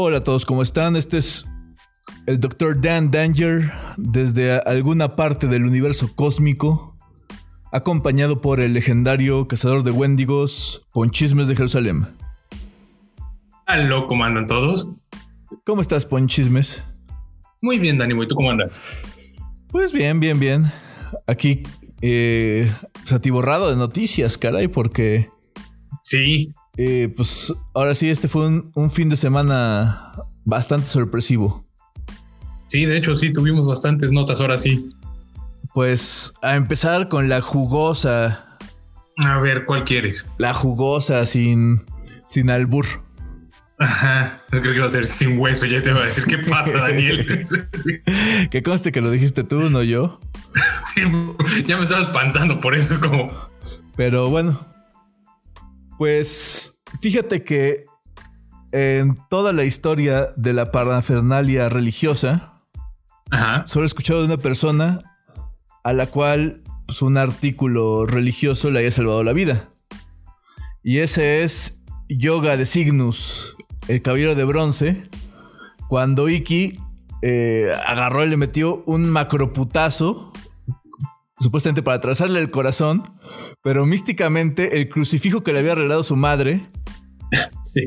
Hola a todos, ¿cómo están? Este es el Dr. Dan Danger desde alguna parte del universo cósmico, acompañado por el legendario cazador de Wendigos, Ponchismes de Jerusalén. Aló, ¿cómo andan todos? ¿Cómo estás, Ponchismes? Muy bien, Dani, ¿y tú cómo andas? Pues bien, bien, bien. Aquí, eh, pues, atiborrado de noticias, caray, porque... Sí. Eh, pues ahora sí, este fue un, un fin de semana bastante sorpresivo. Sí, de hecho, sí, tuvimos bastantes notas ahora sí. Pues a empezar con la jugosa. A ver, ¿cuál quieres? La jugosa sin, sin albur. Ajá, no creo que va a ser sin hueso, ya te voy a decir qué pasa, Daniel. que conste que lo dijiste tú, no yo. sí, ya me estaba espantando, por eso es como... Pero bueno, pues fíjate que en toda la historia de la parafernalia religiosa, Ajá. solo he escuchado de una persona a la cual pues, un artículo religioso le haya salvado la vida. Y ese es Yoga de Cygnus, el caballero de bronce, cuando Iki eh, agarró y le metió un macroputazo, supuestamente para atravesarle el corazón, pero místicamente el crucifijo que le había regalado su madre Sí.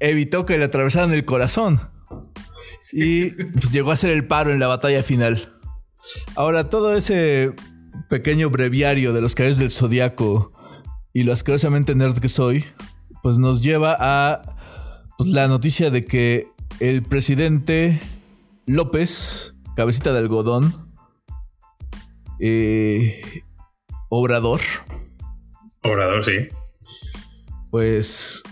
evitó que le atravesaran el corazón. Y pues, llegó a ser el paro en la batalla final. Ahora, todo ese pequeño breviario de los caballeros del zodiaco y lo asquerosamente nerd que soy, pues nos lleva a pues, la noticia de que el presidente López, cabecita de algodón, eh, Obrador, Obrador, sí. pues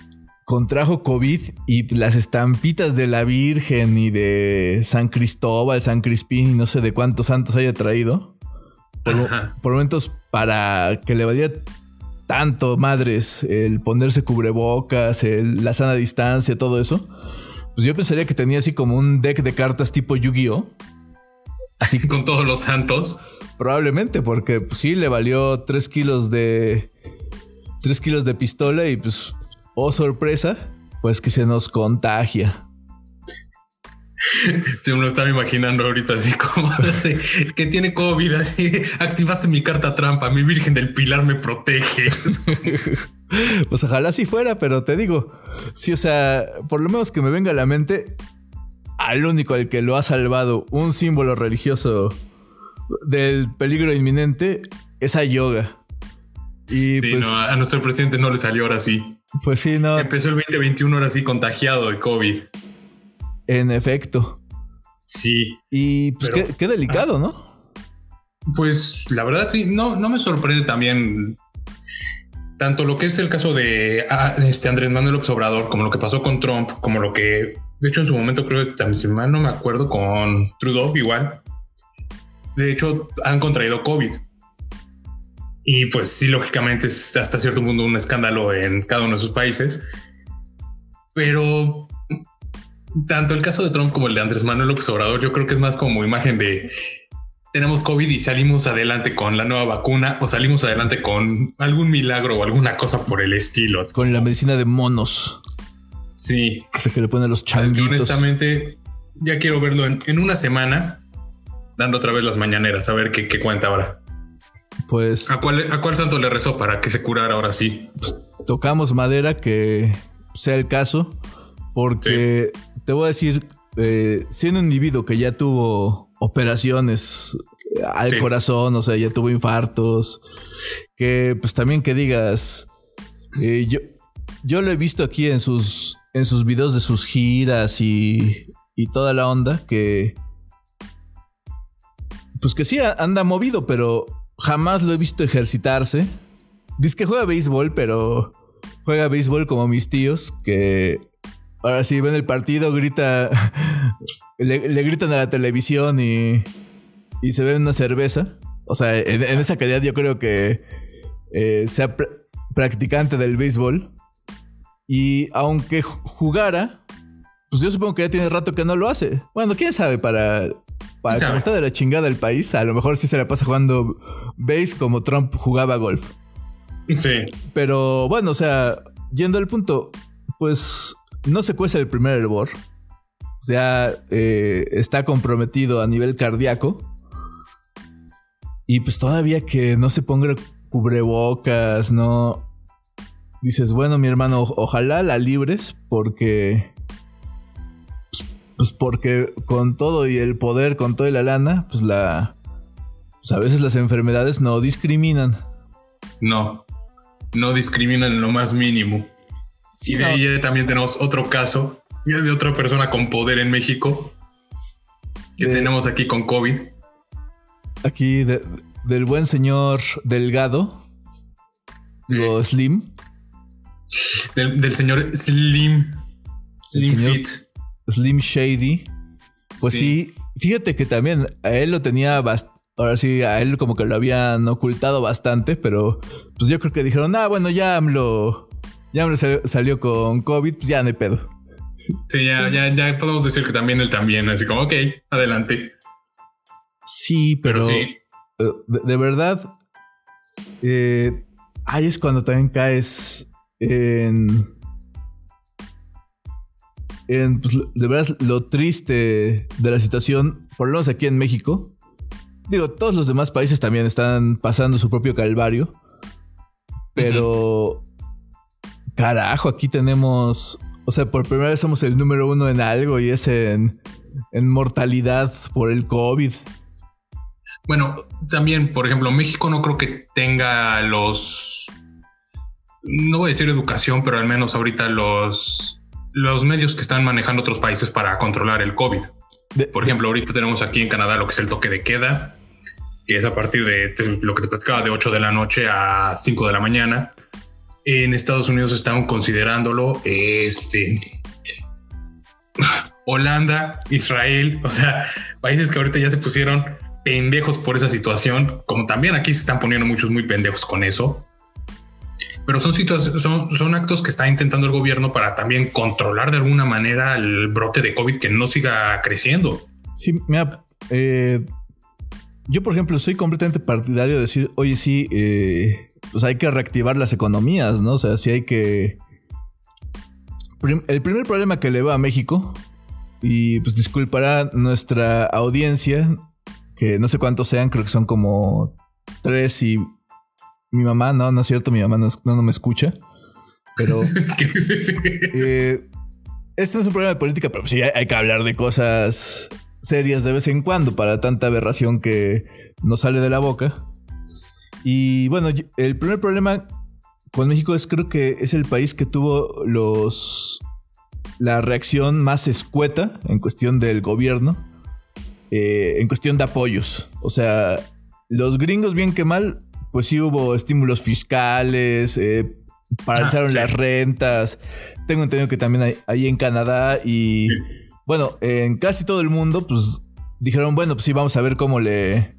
contrajo COVID y las estampitas de la Virgen y de San Cristóbal, San Crispín y no sé de cuántos santos haya traído. Por, momentos para que le valiera tanto madres el ponerse cubrebocas, el- la sana distancia, todo eso. Pues yo pensaría que tenía así como un deck de cartas tipo Yu-Gi-Oh! Así con todos los santos. Probablemente, porque pues, sí le valió 3 kilos de. 3 kilos de pistola y pues. Oh, sorpresa. Pues que se nos contagia. Yo me lo estaba imaginando ahorita así como de, que tiene COVID, así activaste mi carta trampa, mi Virgen del Pilar me protege. Pues ojalá si fuera, pero te digo. Sí, o sea, por lo menos que me venga a la mente. Al único al que lo ha salvado un símbolo religioso del peligro inminente es a yoga. Y Sí, pues, no, a nuestro presidente no le salió ahora sí. pues sí, no, Empezó el 2021 ahora sí contagiado de COVID. en efecto. Sí, Y pues Pero- qué, qué delicado, ¿no? pues la verdad sí, no, no me sorprende también tanto lo que es el caso de ah, este Andrés Manuel López Obrador, como lo que pasó con Trump, como lo que, de hecho, en su momento creo que también, si mal no me acuerdo, con Trudeau igual. De hecho, han contraído COVID. Y pues sí, lógicamente es hasta cierto punto un escándalo en cada uno de sus países. Pero tanto el caso de Trump como el de Andrés Manuel López Obrador, yo creo que es más como imagen de tenemos COVID y salimos adelante con la nueva vacuna o salimos adelante con algún milagro o alguna cosa por el estilo. Con la medicina de monos. Sí, Hasta que le ponen los es que changuitos. honestamente ya quiero verlo en, en una semana dando otra vez las mañaneras, a ver qué, qué cuenta ahora. Pues ¿A cuál, ¿A cuál santo le rezó para que se curara ahora sí? tocamos madera que sea el caso. Porque te voy a decir, eh, siendo un individuo que ya tuvo operaciones al Sí. corazón, o sea, ya tuvo infartos, que pues también que digas, eh, yo, yo lo he visto aquí en sus, en sus videos de sus giras y, y toda la onda, que pues que sí anda movido, pero jamás lo he visto ejercitarse. Dice que juega béisbol, pero juega béisbol como mis tíos, que ahora sí ven el partido, grita, le, gritan a la televisión y, y se ven una cerveza. O sea, en, esa calidad yo creo que eh, sea pr- practicante del béisbol. Y aunque ju- jugara, pues yo supongo que ya tiene rato que no lo hace. Bueno, quién sabe, para, para ¿Quién sabe? como está de la chingada el país, a lo mejor sí se la pasa jugando base como Trump jugaba golf. Sí. Pero bueno, o sea, yendo al punto, pues no se cuesta el primer hervor. pues ya eh, está comprometido a nivel cardíaco. Y pues todavía que no se ponga cubrebocas, no. Dices, bueno, mi hermano, ojalá la libres porque. Pues porque con todo y el poder, con toda la lana, pues la. Pues a veces las enfermedades no discriminan. No, no discriminan en lo más mínimo. y de ahí también tenemos otro caso de otra persona con poder en México que tenemos aquí con COVID. Aquí del buen señor Delgado, digo Slim. Del, señor Slim. Slim Fit. Slim Shady. Pues sí. fíjate que también a él lo tenía bastante. Ahora sí, a él como que lo habían ocultado bastante, pero pues yo creo que dijeron, ah, bueno, ya AMLO, ya AMLO salió con COVID, pues ya no hay pedo. Sí, ya, ya, ya podemos decir que también él también, así como, ok, adelante. Sí, pero, eh, de, verdad, eh, ahí es cuando también caes en, en pues, de verdad, lo triste de la situación, por lo menos aquí en México. Digo, todos los demás países también están pasando su propio calvario. Pero, carajo, aquí tenemos o sea, por primera vez somos el número uno en algo y es en, mortalidad por el COVID. Bueno, también, por ejemplo, México no creo que tenga los. No voy a decir educación, pero al menos ahorita los, los medios que están manejando otros países para controlar el COVID. por ejemplo, ahorita tenemos aquí en Canadá lo que es el toque de queda, que es a partir de lo que te platicaba de 8 de la noche a 5 de la mañana. En Estados Unidos están considerándolo. Este. Holanda, Israel, o sea, países que ahorita ya se pusieron pendejos por esa situación, como también aquí se están poniendo muchos muy pendejos con eso. Pero son situaciones, son, actos que está intentando el gobierno para también controlar de alguna manera el brote de COVID que no siga creciendo. Sí, mira, eh, yo por ejemplo soy completamente partidario de decir, oye, sí, eh, pues hay que reactivar las economías, ¿no? O sea, sí hay que... El primer problema que le va a México, y pues disculpará nuestra audiencia, que no sé cuántos sean, creo que son como tres y mi mamá, no, no es cierto, mi mamá no, no, me escucha, pero... eh, este no es un problema de política, pero sí hay, que hablar de cosas serias de vez en cuando para tanta aberración que nos sale de la boca. Y bueno, el primer problema con México es creo que es el país que tuvo los la reacción más escueta en cuestión del gobierno, eh, en cuestión de apoyos. O sea, los gringos bien que mal, pues sí hubo estímulos fiscales, eh, paralizaron ah, las rentas. Tengo entendido que también hay, en Canadá y bueno, en casi todo el mundo, pues dijeron, bueno, pues sí, vamos a ver cómo le,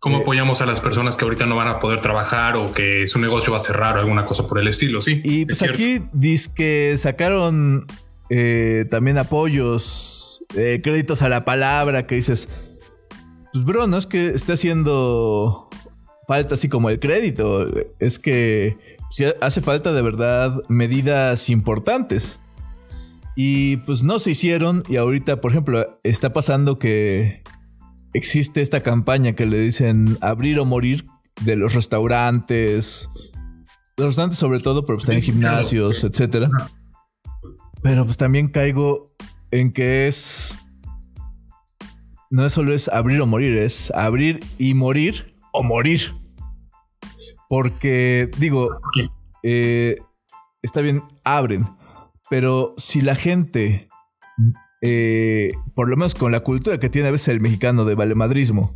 ¿Cómo apoyamos a las personas que ahorita no van a poder trabajar o que su negocio va a cerrar o alguna cosa por el estilo? Sí. Y pues aquí dice que sacaron eh, también apoyos, eh, créditos a la palabra, que dices, pues bro, no es que esté haciendo falta así como el crédito, es que hace falta de verdad medidas importantes. Y pues no se hicieron y ahorita, por ejemplo, está pasando que existe esta campaña que le dicen abrir o morir de los restaurantes. Los restaurantes sobre todo, pero pues también gimnasios, etcétera. Pero pues también caigo en que es... No es solo es abrir o morir, es abrir y morir o morir. Porque, digo, eh, está bien, abren. Pero si la gente eh, por lo menos con la cultura que tiene a veces el mexicano de valemadrismo,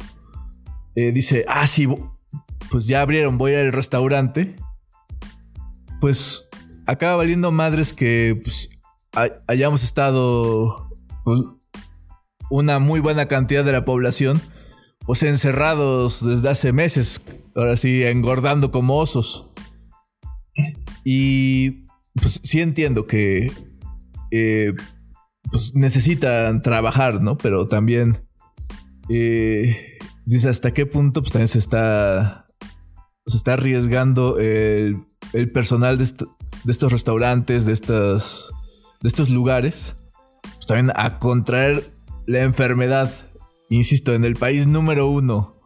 eh, dice, ah, sí, pues ya abrieron, voy al restaurante, pues acaba valiendo madres que pues, hayamos estado pues, una muy buena cantidad de la población, pues encerrados desde hace meses, ahora sí, engordando como osos. Y pues sí entiendo que eh, pues necesitan trabajar, ¿no? Pero también eh, dice hasta qué punto pues también se está se está arriesgando el, personal de, estos restaurantes, de estas de estos lugares, pues, también a contraer la enfermedad. Insisto, en el país número uno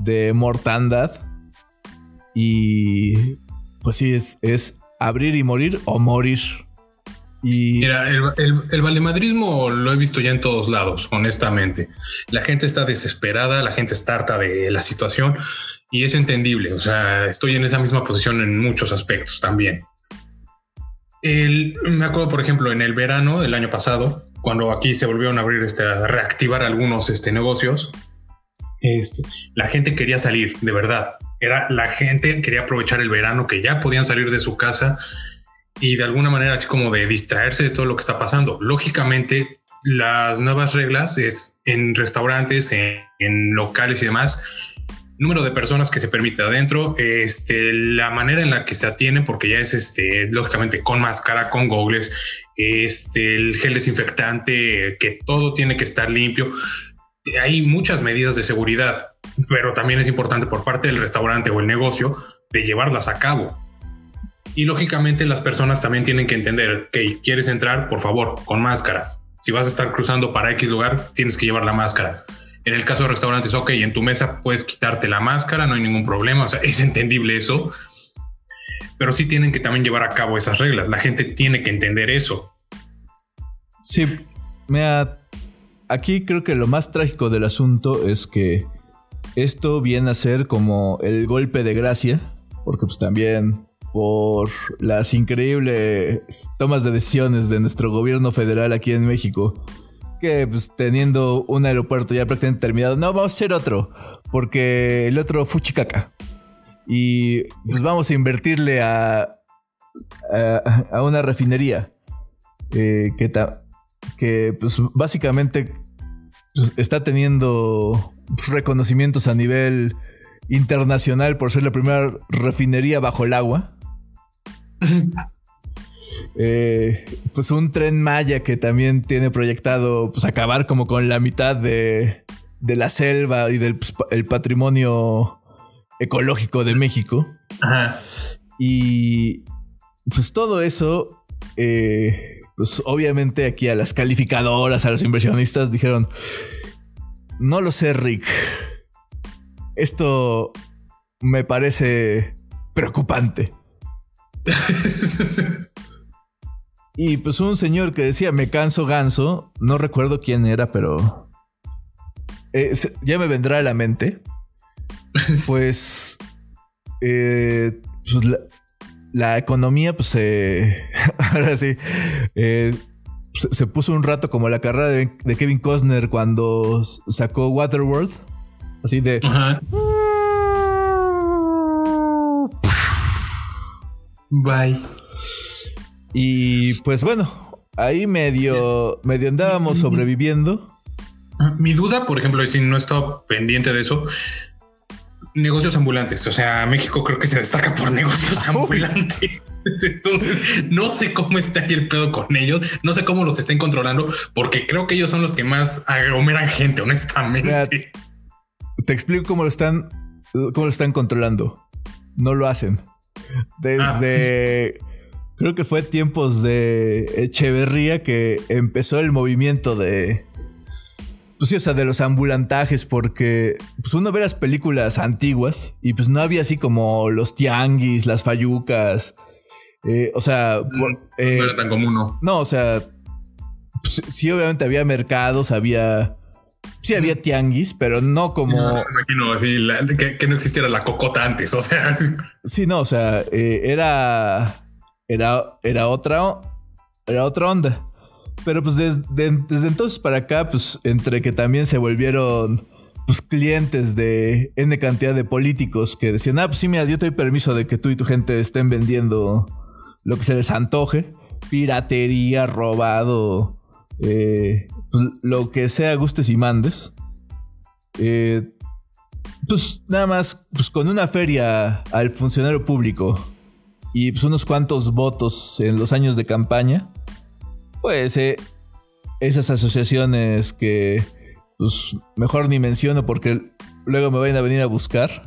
de mortandad. Y pues sí, es, abrir y morir o morir. Y... Mira, el, el, valemadrismo lo he visto ya en todos lados, honestamente. La gente está desesperada, la gente está harta de la situación y es entendible. O sea, estoy en esa misma posición en muchos aspectos también. El, me acuerdo, por ejemplo, en el verano del año pasado, cuando aquí se volvieron a abrir, este, reactivar algunos este, negocios, este, la gente quería salir, de verdad. Era la gente quería aprovechar el verano que ya podían salir de su casa y de alguna manera así como de distraerse de todo lo que está pasando. Lógicamente, las nuevas reglas es en restaurantes, en, locales y demás, número de personas que se permite adentro, este, la manera en la que se atiende, porque ya es este, lógicamente con máscara, con gogles, este, el gel desinfectante, que todo tiene que estar limpio. Hay muchas medidas de seguridad, pero también es importante por parte del restaurante o el negocio de llevarlas a cabo. Y lógicamente las personas también tienen que entender que quieres entrar, por favor, con máscara. Si vas a estar cruzando para X lugar, tienes que llevar la máscara. En el caso de restaurantes, ok, en tu mesa puedes quitarte la máscara, no hay ningún problema, o sea, es entendible eso, pero sí tienen que también llevar a cabo esas reglas. La gente tiene que entender eso. Sí, mira, aquí creo que lo más trágico del asunto es que esto viene a ser como el golpe de gracia, porque pues también por las increíbles tomas de decisiones de nuestro gobierno federal aquí en México. Que pues, teniendo un aeropuerto ya prácticamente terminado, no, vamos a hacer otro, porque el otro fuchicaca. Y pues vamos a invertirle a, a, una refinería eh, que, que pues básicamente pues, está teniendo reconocimientos a nivel internacional por ser la primera refinería bajo el agua. Eh, pues un tren Maya que también tiene proyectado pues acabar como con la mitad de, la selva y del pues, el patrimonio ecológico de México. Y pues todo eso, eh, pues obviamente aquí a las calificadoras, a los inversionistas dijeron, no lo sé Rick, esto me parece preocupante. y pues un señor que decía, me canso ganso, no recuerdo quién era, pero eh, ya me vendrá a la mente. Pues, eh, pues la, economía, pues ahora sí, eh, se, puso un rato como la carrera de, Kevin Costner cuando sacó Waterworld. Así de... Bye. Y pues bueno, ahí medio, medio andábamos sobreviviendo. Mi duda, por ejemplo, si no he estado pendiente de eso, negocios ambulantes. O sea, México creo que se destaca por negocios ambulantes. Entonces, no sé cómo está aquí el pedo con ellos. No sé cómo los estén controlando, porque creo que ellos son los que más aglomeran gente, honestamente. te explico cómo lo están, cómo lo están controlando. No lo hacen. Desde. Ah. Creo que fue tiempos de Echeverría que empezó el movimiento de. Pues sí, o sea, de los ambulantajes, porque pues uno ve las películas antiguas y pues no había así como los tianguis, las fayucas. Eh, o sea, no, era eh, tan común, ¿no? No, o sea, pues, sí, obviamente había mercados, había Sí había tianguis, pero no como... No, imagino que, no existiera la cocota antes, o sea... Sí, no, o sea, eh, era, era, era, otra, era otra onda. Pero pues desde, entonces para acá, pues entre que también se volvieron pues, clientes de N cantidad de políticos que decían, ah, pues sí, mira, yo te doy permiso de que tú y tu gente estén vendiendo lo que se les antoje. Piratería, robado, eh, pues, lo que sea gustes y mandes. Eh, pues nada más, pues con una feria al funcionario público y pues unos cuantos votos en los años de campaña, pues eh, esas asociaciones que pues mejor ni menciono porque luego me vayan a venir a buscar,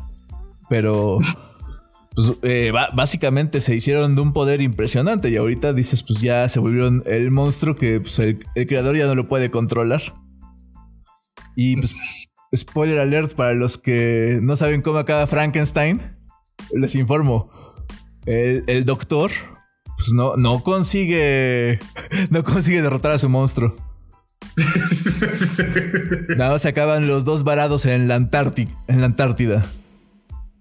pero pues eh, básicamente se hicieron de un poder impresionante y ahorita dices, pues ya se volvieron el monstruo que pues, el, creador ya no lo puede controlar. Y pues, spoiler alert para los que no saben cómo acaba Frankenstein, les informo, el, doctor pues no, no consigue, no consigue derrotar a su monstruo. Nada, se acaban los dos varados en la, en la Antártida.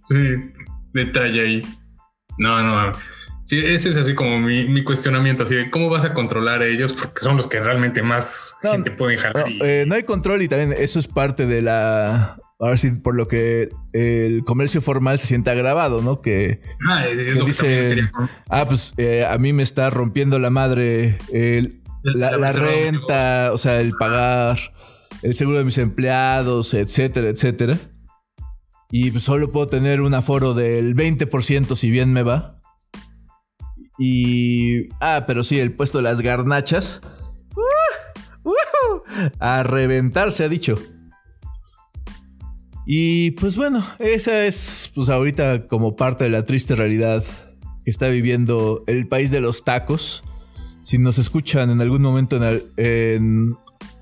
Sí, detalle ahí. No, no. Sí, ese es así como mi, cuestionamiento, así de cómo vas a controlar a ellos, porque son los que realmente más gente pueden jalar. Eh, no, hay control y también eso es parte de la. Ahora sí, por lo que el comercio formal se siente agravado, ¿no? Que, ah, dice, ah, pues eh, a mí me está rompiendo la madre la, renta, o sea, el pagar el seguro de mis empleados, etcétera, etcétera y solo puedo tener un aforo del 20% si bien me va. Y... Ah, pero sí, el puesto de las garnachas. a reventar, se ha dicho. Y pues bueno, esa es pues ahorita como parte de la triste realidad que está viviendo el país de los tacos. Si nos escuchan en algún momento en, en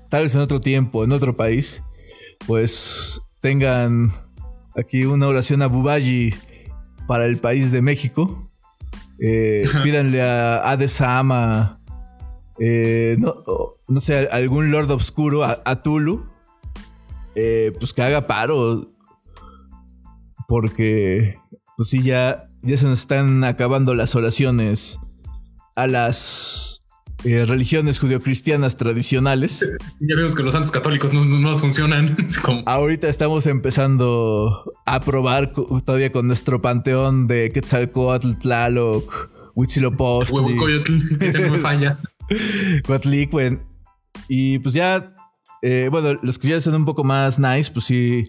tal vez en otro tiempo, en otro país, pues tengan Aquí una oración a Bubayi para el país de México. Eh, pídanle a Adesama, eh, no, no, sé, algún Lord Obscuro, a, Tulu, eh, pues que haga paro. Porque, pues sí, ya, ya se nos están acabando las oraciones a las eh, religiones judio-cristianas tradicionales. Ya vemos que los santos católicos no, no, funcionan. Ahorita estamos empezando a probar todavía con nuestro panteón de Quetzalcoatl, Tlaloc, Huitzilopochtli. que se me falla. Y pues ya, eh, bueno, los que ya son un poco más nice, pues sí,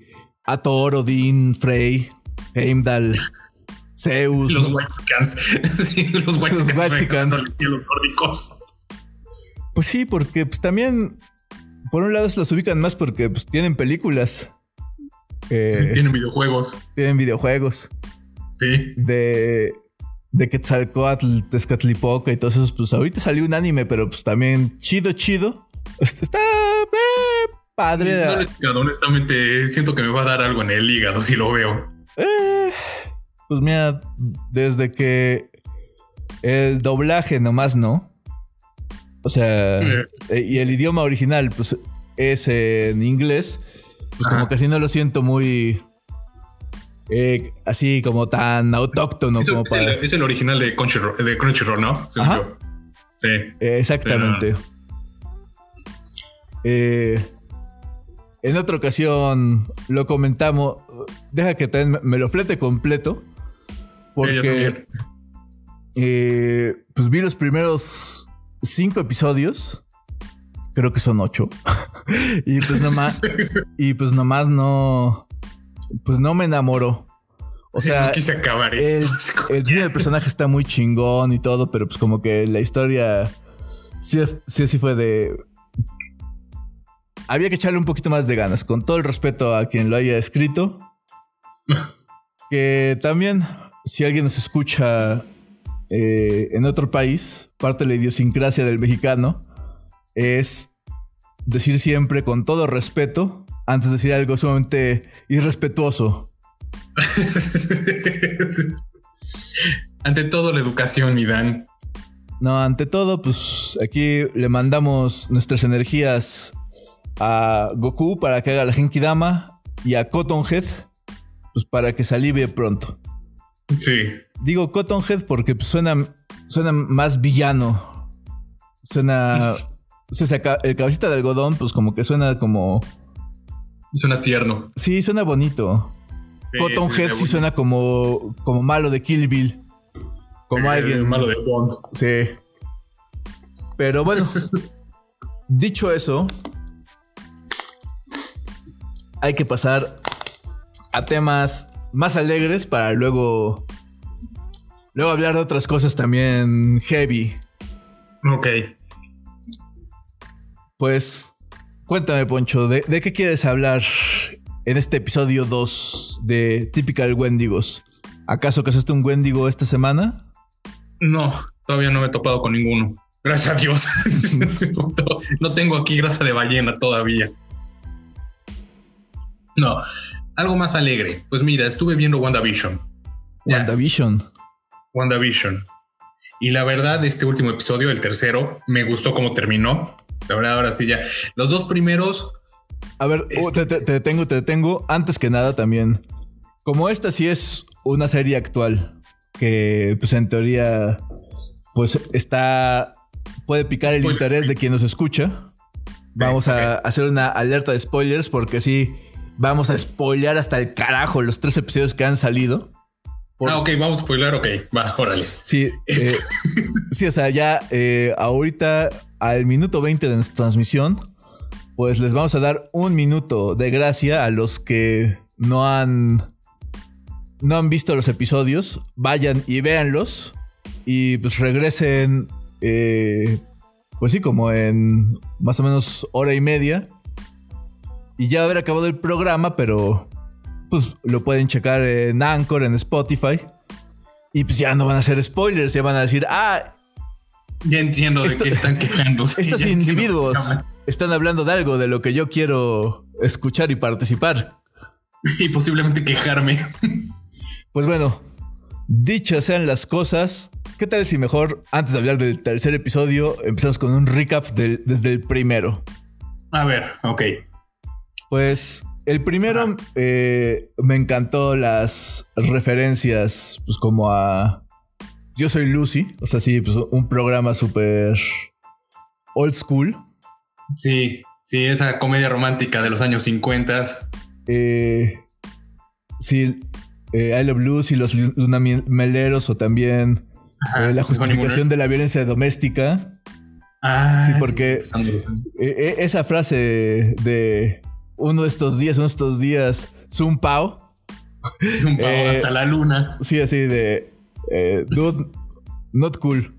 Ator, Odín, Frey, Heimdall, Zeus. Los Whitesicans. sí, los Whitesicans. Los nórdicos. Pues sí, porque pues, también, por un lado se los ubican más porque pues, tienen películas. Eh, tienen videojuegos. Tienen videojuegos. Sí. De, de Quetzalcoatl, Tezcatlipoca y todo eso. Pues ahorita salió un anime, pero pues también chido, chido. Está padre. No le honestamente, siento que me va a dar algo en el hígado si lo veo. Eh, pues mira, desde que el doblaje nomás no. O sea, eh, y el idioma original, pues es en inglés. Pues como que así no lo siento muy. Eh, así como tan autóctono como para. Es el, original de Crunchyroll, ¿no? Sí. exactamente. Eh, en otra ocasión lo comentamos. Deja que me lo flete completo. Porque. pues vi los primeros cinco episodios. Creo que son ocho. y pues nomás. y pues nomás no. Pues no me enamoró. O sea, no quise acabar esto. El, el, personaje está muy chingón y todo, pero pues como que la historia sí, sí, sí fue de. Había que echarle un poquito más de ganas, con todo el respeto a quien lo haya escrito. que también, si alguien nos escucha eh, en otro país, parte de la idiosincrasia del mexicano es decir siempre con todo respeto antes de decir algo sumamente irrespetuoso. ante todo la educación, mi Dan. No, ante todo, pues aquí le mandamos nuestras energías a Goku para que haga la Genki Dama y a Cottonhead pues para que se alivie pronto. Sí. Digo Cottonhead porque suena, suena más villano. Suena. el cabecita de algodón, pues como que suena como. Suena tierno. Sí, suena bonito. Cottonhead sí, suena como, como malo de Kill Bill. Como alguien. Malo de Bond. Sí. Pero bueno, dicho eso, hay que pasar a temas más alegres para luego Luego hablar de otras cosas también heavy. Ok. Pues cuéntame, Poncho, ¿de, qué quieres hablar en este episodio 2 de Typical Wendigos? ¿Acaso casaste un Wendigo esta semana? No, todavía no me he topado con ninguno. Gracias a Dios. no tengo aquí grasa de ballena todavía. No, algo más alegre. Pues mira, estuve viendo WandaVision. WandaVision. WandaVision. Y la verdad, este último episodio, el tercero, me gustó cómo terminó. La verdad, ahora sí ya. Los dos primeros. A ver, oh, este te, te detengo, te detengo. Antes que nada, también. Como esta sí es una serie actual, que pues en teoría, pues está. puede picar el interés de quien nos escucha. Vamos a hacer una alerta de spoilers porque sí, vamos a spoilear hasta el carajo los tres episodios que han salido. Ah, ok, vamos a spoiler, ok, va, órale. Sí, eh, sí, o sea, ya eh, ahorita al minuto 20 de nuestra transmisión, pues les vamos a dar un minuto de gracia a los que no han, no han visto los episodios. Vayan y véanlos y pues regresen, eh, pues sí, como en más o menos hora y media. Y ya haber acabado el programa, pero pues lo pueden checar en Anchor, en Spotify. Y pues ya no van a hacer spoilers, ya van a decir, ah. Ya entiendo de qué están quejándose. Estos individuos están hablando de algo de lo que yo quiero escuchar y participar. Y posiblemente quejarme. Pues bueno, dichas sean las cosas, ¿qué tal si mejor, antes de hablar del tercer episodio, empezamos con un recap desde el primero? A ver, ok. Pues el primero eh, me encantó las referencias, pues como a Yo soy Lucy, o sea, sí, pues un programa súper old school. Sí, sí, esa comedia romántica de los años 50. Eh, sí, eh, I Love Lucy, los lunameleros o también eh, la justificación de la violencia doméstica. Ah, sí, porque esa frase de uno de estos días, uno de estos días, Zoom Pao. Zoom Pao eh, hasta la luna. Sí, así de. Eh, dude, not cool.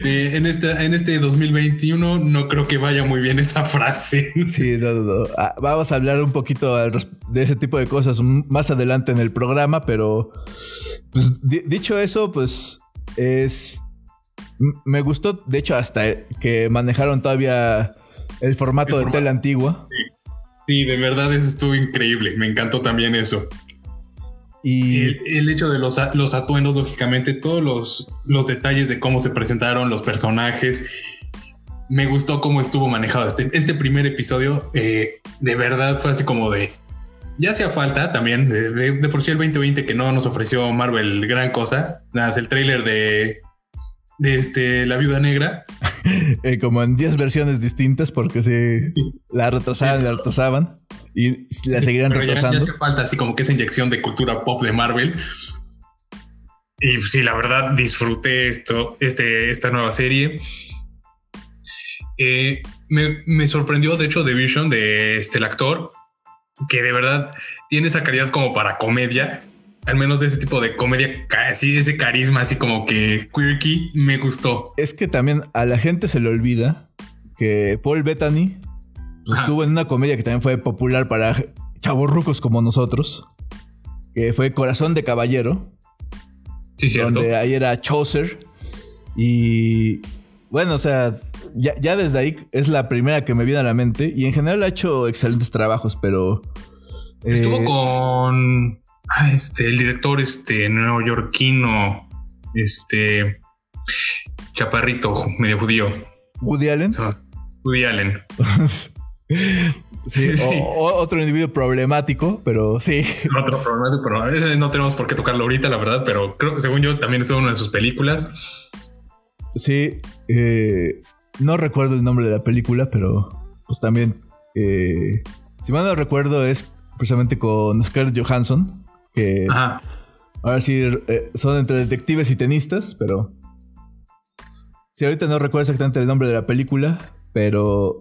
Sí, en este, en este 2021 no creo que vaya muy bien esa frase. Sí, no, no, ah, vamos a hablar un poquito de ese tipo de cosas más adelante en el programa, pero pues, dicho eso, pues es... Me gustó, de hecho, hasta que manejaron todavía el formato, de tela antigua. Sí. Sí, de verdad eso estuvo increíble. Me encantó también eso. Y el, hecho de los, los, atuendos, lógicamente, todos los, los, detalles de cómo se presentaron los personajes. Me gustó cómo estuvo manejado este, este primer episodio. Eh, de verdad fue así como de. Ya hacía falta también, de, por sí el 2020 que no nos ofreció Marvel gran cosa. Nada, el trailer de de este, La Viuda Negra. Eh, como en 10 versiones distintas porque se la retrasaban, la retrasaban y la seguirán retrasando. Ya, hace falta así como que esa inyección de cultura pop de Marvel. Y sí, la verdad disfruté esto, este, esta nueva serie. Eh, me, me, sorprendió, de hecho, The Vision de este, el actor, que de verdad tiene esa calidad como para comedia al menos de ese tipo de comedia, así ese carisma, así como que quirky, me gustó. Es que también a la gente se le olvida que Paul Bettany pues, estuvo en una comedia que también fue popular para chavorrucos como nosotros, que fue Corazón de Caballero. Sí, cierto. Donde ahí era Chaucer. Y bueno, o sea, ya, ya, desde ahí es la primera que me viene a la mente. Y en general ha hecho excelentes trabajos, pero. Estuvo eh, con este, el director este neoyorquino, este chaparrito, medio judío. Woody Allen. Woody Allen. sí, otro individuo problemático, pero sí. Otro problemático, pero veces no tenemos por qué tocarlo ahorita, la verdad, pero creo que según yo también es una de sus películas. Sí, eh, no recuerdo el nombre de la película, pero pues también, eh, si mal no recuerdo, es precisamente con Scarlett Johansson que ahora sí eh, son entre detectives y tenistas, pero si ahorita no recuerdo exactamente el nombre de la película, pero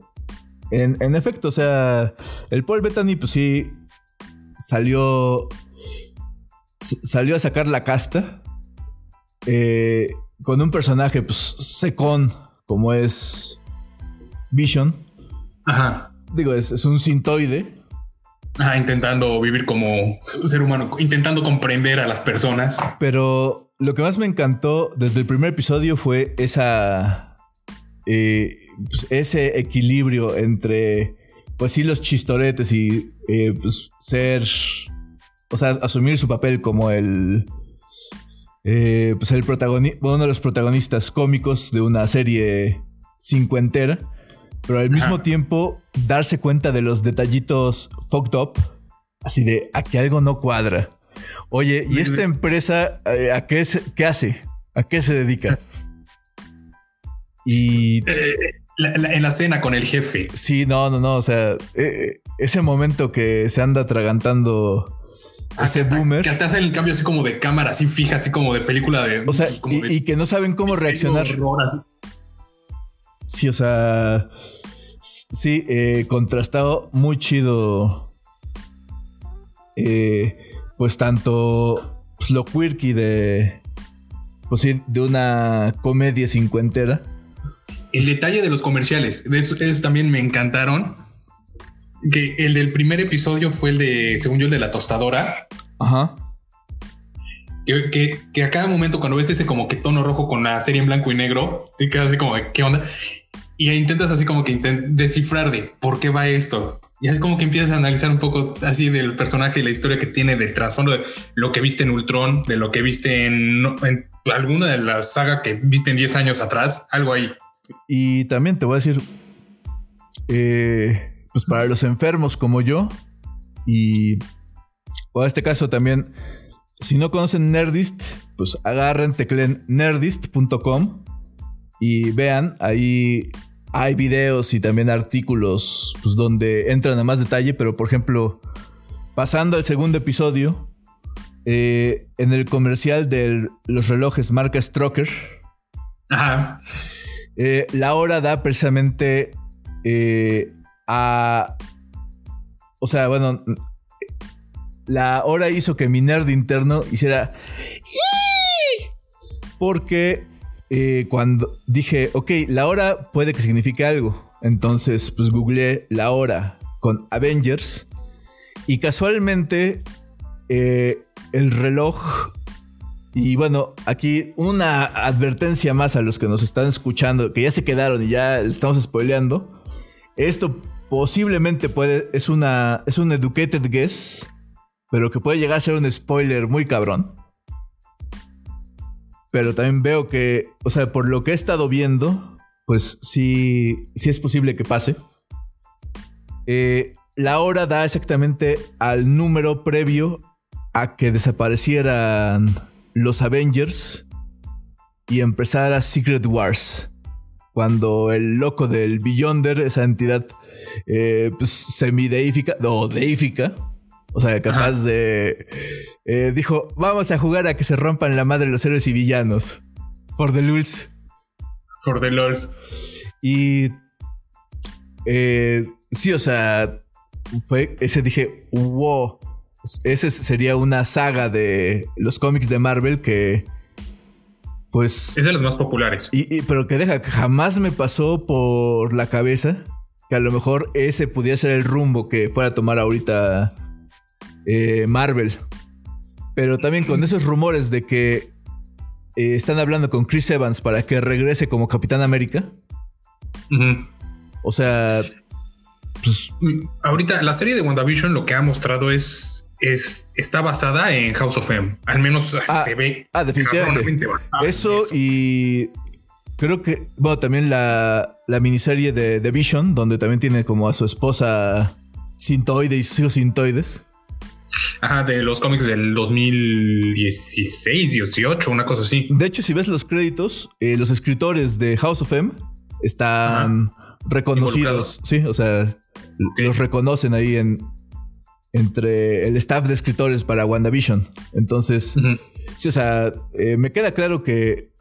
en, efecto, o sea, el Paul Bettany pues sí salió salió a sacar la casta eh, con un personaje pues secón como es Vision. Ajá. Digo, es, es un sintoide Ah, intentando vivir como ser humano, intentando comprender a las personas. Pero lo que más me encantó desde el primer episodio fue esa. eh, pues, ese equilibrio entre. Pues sí, los chistoretes y eh, pues, ser. O sea, asumir su papel como el. eh, pues el protagonista. Uno de los protagonistas cómicos de una serie cincuentera. Pero al mismo Ajá. tiempo darse cuenta de los detallitos fucked up. Así de aquí algo no cuadra. Oye, ¿y esta empresa eh, a qué, se- qué hace? ¿A qué se dedica? Y Eh, la- la- en la cena con el jefe. sí, no, no, no. O sea, eh, ese momento que se anda atragantando Ah, ese que hasta, boomer. que hasta hacen el cambio así como de cámara, así fija, así como de película de. O sea, como y, de- y que no saben cómo reaccionar. horror, así. Sí, o sea, sí, eh, contrastado muy chido. Eh, pues tanto pues, lo quirky de, pues sí, de una comedia cincuentera. El detalle de los comerciales, de hecho, esos también me encantaron. Que el del primer episodio fue el de, según yo, el de la tostadora. Ajá. Que, que, que a cada momento, cuando ves ese como que tono rojo con la serie en blanco y negro, sí quedas así como qué onda. Y intentas así como que descifrar de por qué va esto. Y es como que empiezas a analizar un poco así del personaje y la historia que tiene del trasfondo de lo que viste en Ultron, de lo que viste en, en alguna de las sagas que viste en 10 años atrás, algo ahí. Y también te voy a decir, eh, pues para los enfermos como yo, y o en este caso también, si no conocen Nerdist, pues agarren, tecleen nerdist.com y vean, ahí hay videos y también artículos pues, donde entran a más detalle, pero por ejemplo, pasando al segundo episodio, eh, en el comercial de los relojes marca Stroker, Ajá. eh, la hora da precisamente eh, a. O sea, bueno. La hora hizo que mi nerd interno hiciera. Porque eh, cuando dije, ok, la hora puede que signifique algo. Entonces, pues googleé la hora con Avengers. Y casualmente, eh, el reloj y bueno, aquí una advertencia más a los que nos están escuchando, que ya se quedaron y ya estamos spoileando. Esto posiblemente puede, es una, es un educated guess, pero que puede llegar a ser un spoiler muy cabrón. Pero también veo que, o sea, por lo que he estado viendo, pues sí, sí es posible que pase. Eh, la hora da exactamente al número previo a que desaparecieran los Avengers y empezara Secret Wars. Cuando el loco del Beyonder, esa entidad eh, pues, o deífica, o sea, capaz Ajá. de. eh, dijo: Vamos a jugar a que se rompan la madre los héroes y villanos. For the lulz. For the Lords. Y. eh, sí, o sea. Fue. Ese dije. Wow. Ese sería una saga de los cómics de Marvel que. Pues. Es de las más populares. Y, y- pero que deja, que jamás me pasó por la cabeza que a lo mejor ese pudiera ser el rumbo que fuera a tomar ahorita eh, Marvel. Pero también con esos rumores de que eh, están hablando con Chris Evans para que regrese como Capitán América. O sea, pues, Ahorita la serie de WandaVision lo que ha mostrado es, es está basada en House of M. Al menos Ah, se ve. ah, definitivamente. eso y creo que, bueno, también la, la miniserie de The Vision, donde también tiene como a su esposa Sintoide y sus hijos Sintoides. Ajá, de los cómics del 2016, 18, una cosa así. De hecho, si ves los créditos, eh, los escritores de House of M están reconocidos. Sí, o sea, los reconocen ahí en entre el staff de escritores para WandaVision. Entonces, sí, o sea, eh, me queda claro que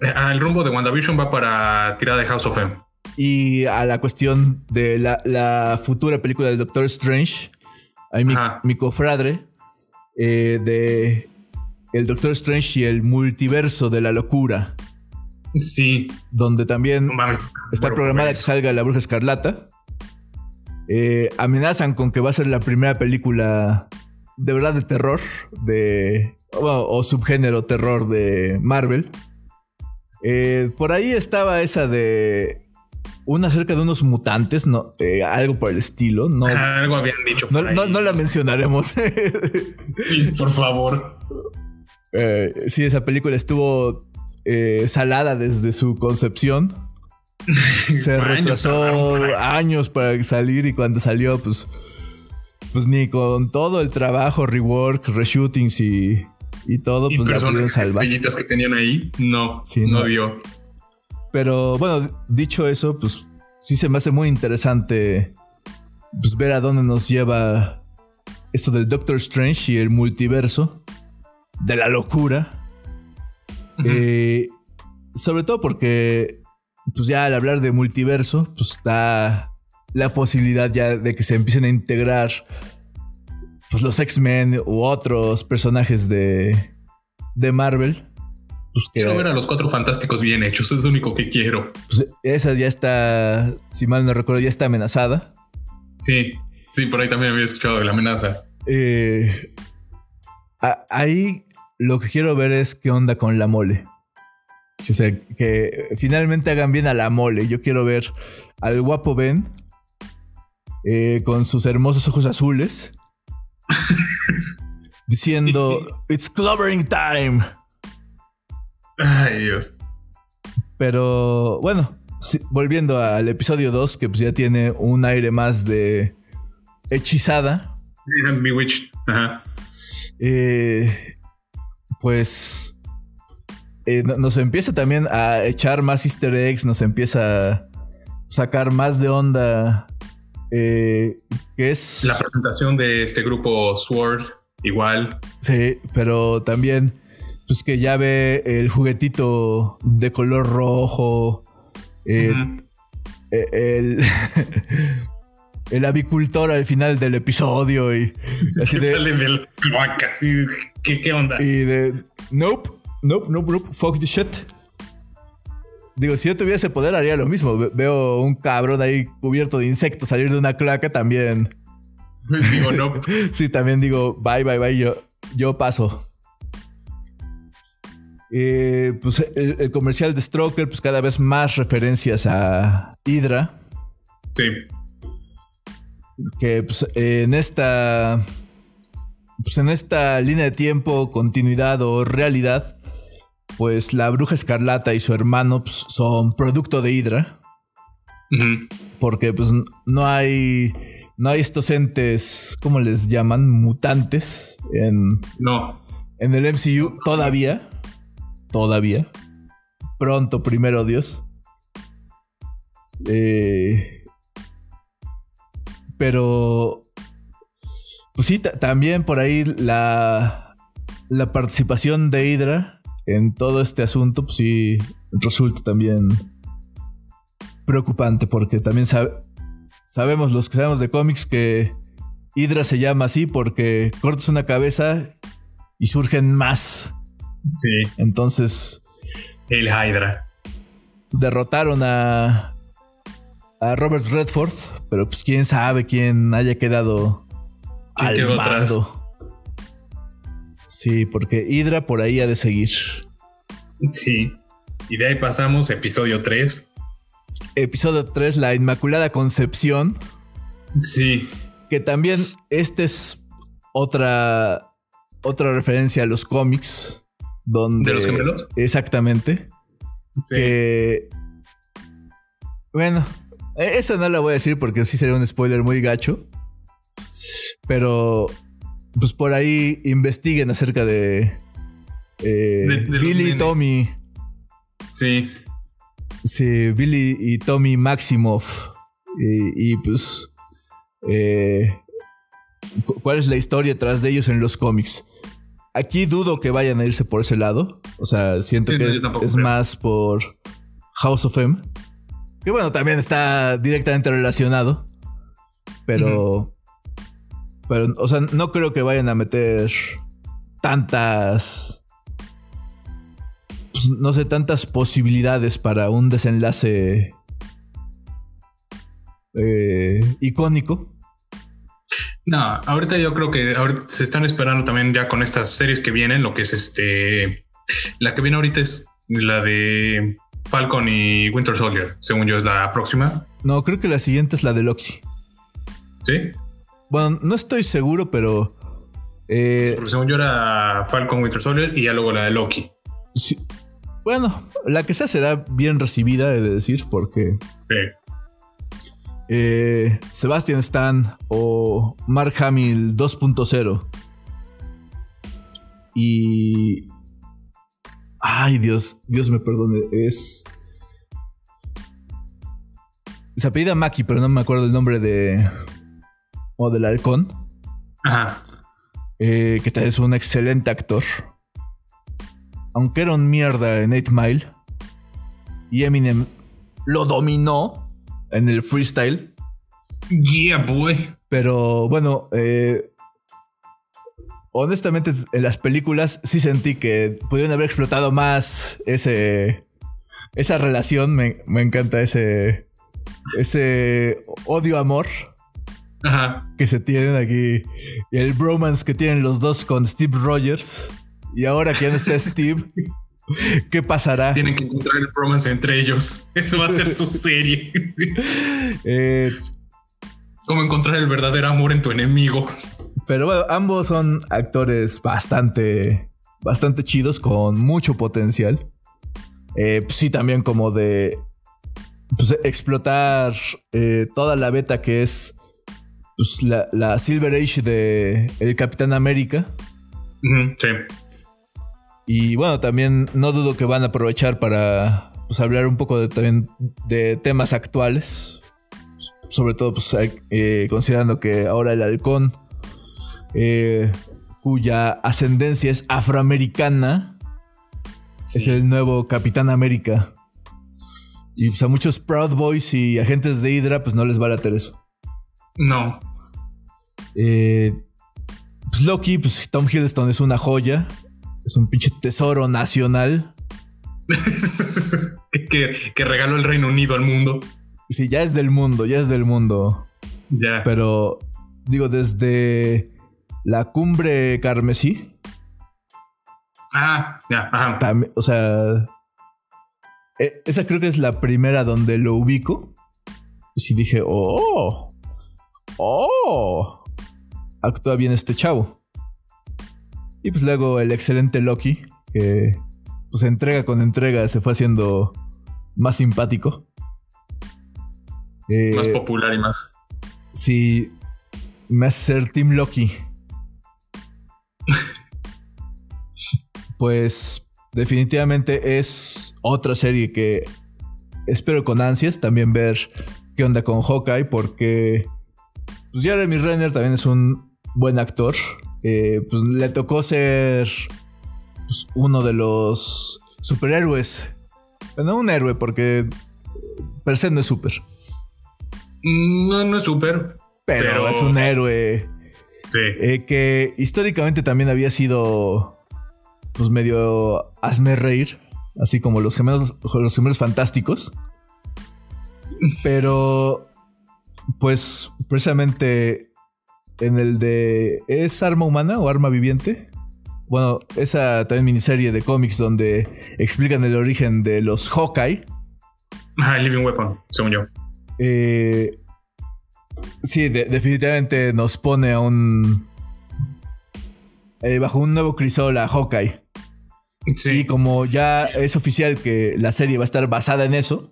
Ah, el rumbo de WandaVision va para tirada de House of M. y a la cuestión de la, la futura película del Doctor Strange, hay mi, cofradre eh, de el Doctor Strange y el multiverso de la locura, Sí, donde también mames. Está programada que pues, salga la bruja escarlata. eh, amenazan con que va a ser la primera película de verdad de terror de o, subgénero terror de Marvel. Eh, por ahí estaba esa de una acerca de unos mutantes, no, eh, algo por el estilo. No, algo habían dicho. no, no, la mencionaremos. sí, por favor. sí, esa película estuvo salada desde su concepción. Se retrasó años para salir y cuando salió, pues, pues ni con todo el trabajo, rework, reshootings y, y todo, pues la pudieron salvar. que tenían ahí, no, no, dio. Pero bueno, dicho eso, pues sí se me hace muy interesante pues, ver a dónde nos lleva esto del Doctor Strange y el multiverso, de la locura. Eh, sobre todo porque pues ya al hablar de multiverso, pues está la posibilidad ya de que se empiecen a integrar pues los X-Men u otros personajes de, de Marvel. Pues quiero ver a los cuatro fantásticos bien hechos, es lo único que quiero. Pues esa ya está, si mal no recuerdo, ya está amenazada. Sí, sí, por ahí también había escuchado de la amenaza. Eh, ahí lo que quiero ver es qué onda con la mole. O sea, que finalmente hagan bien a la mole. Yo quiero ver al guapo Ben eh, con sus hermosos ojos azules diciendo It's clobbering time. Ay, Dios. Pero bueno, volviendo al episodio 2, que pues ya tiene un aire más de hechizada. Bewitched. Ajá. Eh, pues eh, nos empieza también a echar más easter eggs, nos empieza a sacar más de onda. Eh, que es... La presentación de este grupo Sword, igual. Sí, pero también, pues que ya ve el juguetito de color rojo. Eh, el, el avicultor al final del episodio y así de, sale de la ¿Qué, ¿Qué onda? Y de Nope. Nope, nope, nope. Fuck the shit. Digo, si yo tuviese poder, haría lo mismo. Veo un cabrón ahí cubierto de insectos salir de una claca, también. Digo, no. sí, también digo, bye, bye, bye. Yo, yo paso. Eh, pues el, comercial de Stroker, pues cada vez más referencias a Hydra. Sí. Que pues, en esta. Pues en esta línea de tiempo, continuidad o realidad, pues la bruja escarlata y su hermano pues, son producto de Hydra. Porque pues no hay. No hay estos entes, ¿cómo les llaman? Mutantes en. No. En el MCU todavía. Todavía. Pronto, primero Dios. Eh, pero. Pues sí, también por ahí la. La participación de Hydra en todo este asunto, pues sí, resulta también preocupante porque también sabemos los que sabemos de cómics que Hydra se llama así porque cortas una cabeza y surgen más. Sí. Entonces. El Hydra. Derrotaron a. A Robert Redford, pero pues quién sabe quién haya quedado al mando. Sí, porque Hydra por ahí ha de seguir. Sí. Y de ahí pasamos, episodio 3. Episodio 3, la Inmaculada Concepción. Sí. Que también este es otra, otra referencia a los cómics. Donde, ¿De los gemelos? Exactamente. Que. Bueno, e-, esa no la voy a decir porque sí sería un spoiler muy gacho. Pero pues por ahí investiguen acerca de, eh, Billy y Tommy. Sí. Sí, Billy y Tommy Maximoff. Y, pues. Eh, ¿Cuál es la historia detrás de ellos en los cómics? Aquí dudo que vayan a irse por ese lado. O sea, siento que es más por House of M. Que bueno, también está directamente relacionado. Pero. Pero, o sea, no creo que vayan a meter tantas. Pues, no sé, tantas posibilidades para un desenlace eh, icónico. No, ahorita yo creo que se están esperando también ya con estas series que vienen, lo que es este. La que viene ahorita es la de Falcon y Winter Soldier, según yo es la próxima. No, creo que la siguiente es la de Loki. ¿Sí? Bueno, no estoy seguro, pero. Eh, Porque según yo era Falcon Winter Soldier y ya luego la de Loki. Sí. Bueno, la que sea será bien recibida, he de decir, porque. Eh, Sebastian Stan o Mark Hamill 2.0. Y. Ay, Dios, Dios me perdone. Es. Se apellida Maki, pero no me acuerdo el nombre de. O del halcón. Ajá. Eh, que tal es un excelente actor. Aunque era un mierda en 8 Mile. Y Eminem lo dominó en el freestyle. Yeah, boy. Pero bueno, eh, honestamente en las películas sí sentí que pudieron haber explotado más ese esa relación. Me, me encanta ese ese odio-amor que se tienen aquí. Y el bromance que tienen los dos con Steve Rogers. Y ahora que ya no está Steve, ¿qué pasará? Tienen que encontrar el bromance entre ellos. Eso va a ser su serie. eh, Cómo encontrar el verdadero amor en tu enemigo. Pero bueno, ambos son actores bastante, bastante chidos, con mucho potencial. Eh, pues sí, también como de pues, explotar eh, toda la beta que es pues, la, Silver Age de el Capitán América. sí. Y bueno, también no dudo que van a aprovechar para pues, hablar un poco de, también de temas actuales. Sobre todo, pues, eh, considerando que ahora el halcón, eh, cuya ascendencia es afroamericana, es el nuevo Capitán América. Y pues a muchos Proud Boys y agentes de Hydra, pues no les va a latir eso. No. Eh, pues Loki, pues Tom Hiddleston es una joya. Es un pinche tesoro nacional. que, que, regaló el Reino Unido al mundo. Sí, ya es del mundo, ya es del mundo. Ya. Pero, digo, desde la cumbre carmesí. Ah, ya, ajá. o sea, e, esa creo que es la primera donde lo ubico. Y sí dije, oh, oh, actúa bien este chavo. Y pues luego el excelente Loki, que pues entrega con entrega se fue haciendo más simpático. Eh, más popular y más. Sí, me hace ser Team Loki. pues definitivamente es otra serie que espero con ansias también ver qué onda con Hawkeye porque pues Jeremy Renner también es un buen actor. Eh, pues le tocó ser pues, uno de los superhéroes. No un héroe porque per se no es super. No, no es super. Pero, es un héroe. Sí. Eh, que históricamente también había sido pues medio hazme reír, así como los gemelos, los gemelos fantásticos. Pero, pues, precisamente en el de ¿Es arma humana o arma viviente? Bueno, esa también miniserie de cómics donde explican el origen de los Hawkeye. Ajá, Living Weapon, según yo. Eh, sí, definitivamente nos pone a un. Eh, bajo un nuevo crisol a Hawkeye. Y como ya es oficial que la serie va a estar basada en eso,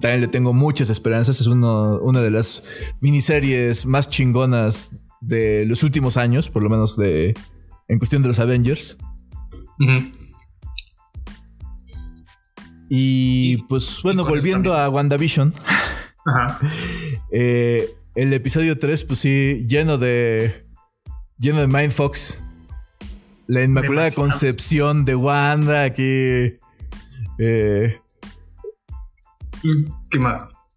también le tengo muchas esperanzas. Es una de las miniseries más chingonas de los últimos años, por lo menos de en cuestión de los Avengers. Y pues bueno, volviendo a WandaVision. Eh, el episodio 3, pues sí, lleno de. lleno de Mindfox. La Inmaculada Concepción de Wanda aquí. Eh,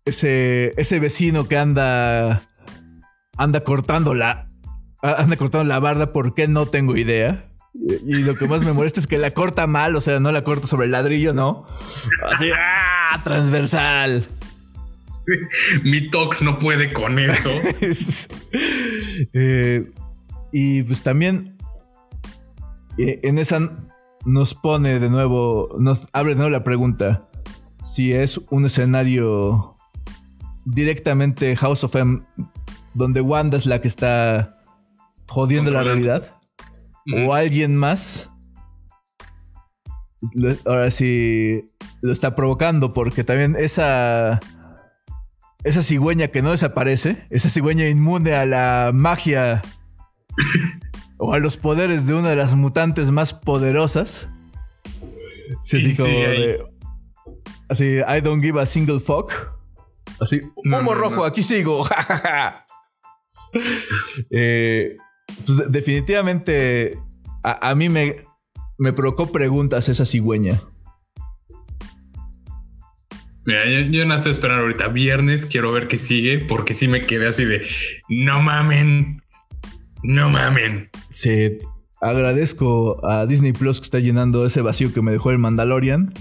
Ese, ese vecino que anda. Anda cortando la. Anda cortando la barda, ¿por qué no tengo idea? Y, lo que más me molesta es que la corta mal, o sea, no la corta sobre el ladrillo, no. Así, ¡ah! Transversal. Sí, mi TOC no puede con eso. Eh, y pues también eh, en esa nos pone de nuevo, nos abre de nuevo la pregunta si es un escenario directamente House of M donde Wanda es la que está jodiendo la realidad o alguien más ahora sí lo está provocando porque también esa esa cigüeña que no desaparece, esa cigüeña inmune a la magia o a los poderes de una de las mutantes más poderosas. Sí, así como de, Así, I don't give a single fuck. Así, humo rojo, aquí sigo. eh, pues definitivamente a, mí me, me provocó preguntas esa cigüeña. Mira, yo, no estoy esperando ahorita. Viernes quiero ver qué sigue, porque sí me quedé así de no mamen, no mamen. Sí, agradezco a Disney Plus que está llenando ese vacío que me dejó el Mandalorian.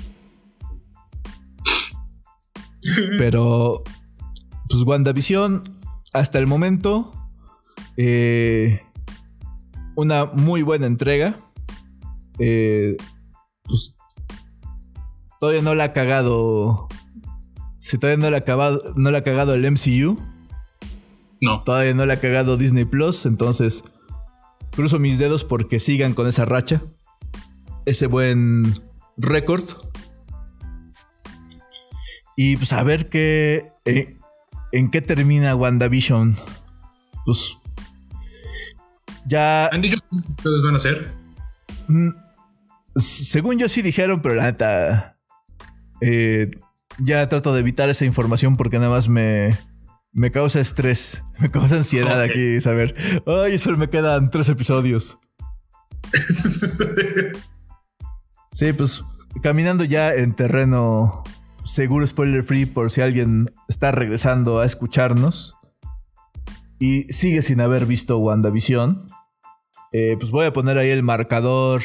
Pero, pues WandaVision, hasta el momento, eh, una muy buena entrega. Eh, pues todavía no la ha cagado. Si todavía no le ha, acabado, no le ha cagado el MCU. No. Todavía no le ha cagado Disney Plus. Entonces, cruzo mis dedos porque sigan con esa racha. Ese buen récord. Y pues a ver qué. Eh, en qué termina WandaVision. Pues. Ya. ¿Han dicho que ustedes van a hacer? Mm, según yo sí dijeron, pero la neta. Eh, ya trato de evitar esa información porque nada más me. Me causa estrés. Me causa ansiedad aquí saber. Ay, solo me quedan tres episodios. sí, pues caminando ya en terreno seguro spoiler free por si alguien está regresando a escucharnos y sigue sin haber visto WandaVision. Eh, pues voy a poner ahí el marcador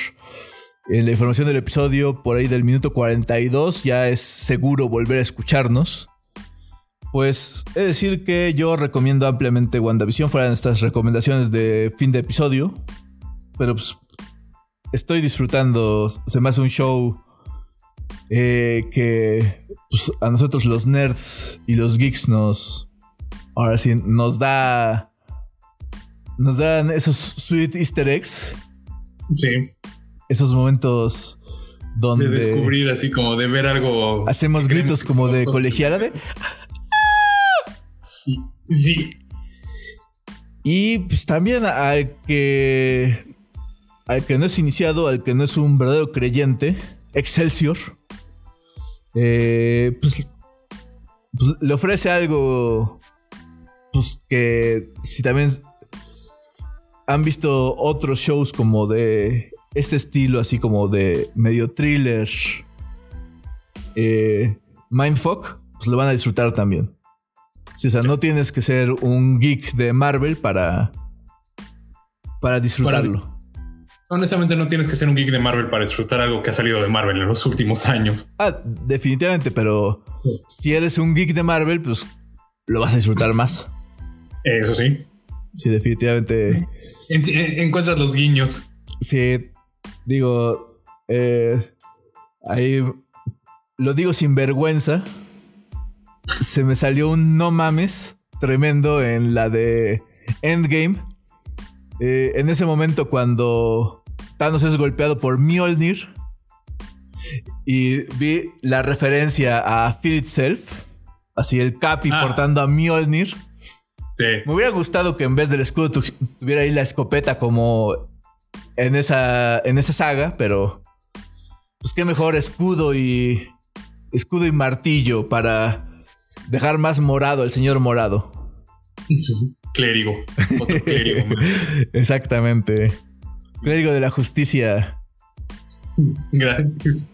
en la información del episodio por ahí del minuto 42. Ya es seguro volver a escucharnos. Pues es decir que yo recomiendo ampliamente WandaVision fuera de estas recomendaciones de fin de episodio. Pero pues estoy disfrutando. Se me hace un show eh, que pues, a nosotros los nerds y los geeks nos. Ahora sí, nos da. Nos dan esos sweet easter eggs. Sí. Esos momentos donde. De descubrir, así como de ver algo. Hacemos gritos como de colegiala de. Sí, sí. Y pues también al que. Al que no es iniciado, al que no es un verdadero creyente, Excelsior. Eh, pues, pues, le ofrece algo, pues que si también han visto otros shows como de este estilo, así como de medio thriller, eh, Mindfuck, pues lo van a disfrutar también. o sea, no tienes que ser un geek de Marvel para, para disfrutarlo honestamente no tienes que ser un geek de Marvel para disfrutar algo que ha salido de Marvel en los últimos años. Ah, definitivamente, pero si eres un geek de Marvel, pues lo vas a disfrutar más. Eso sí. Sí, definitivamente. encuentras los guiños. Sí, digo, eh, ahí lo digo sin vergüenza. Se me salió un no mames tremendo en la de Endgame. Eh, en ese momento cuando Thanos es golpeado por Mjolnir. Y vi la referencia a Feel Itself. Así el Capi ah. portando a Mjolnir. Sí. Me hubiera gustado que en vez del escudo tuviera ahí la escopeta como en esa, en esa saga, pero pues qué mejor escudo y escudo y martillo para dejar más morado al señor morado. Clérigo, otro clérigo. Exactamente. Clérigo de la justicia. Gracias.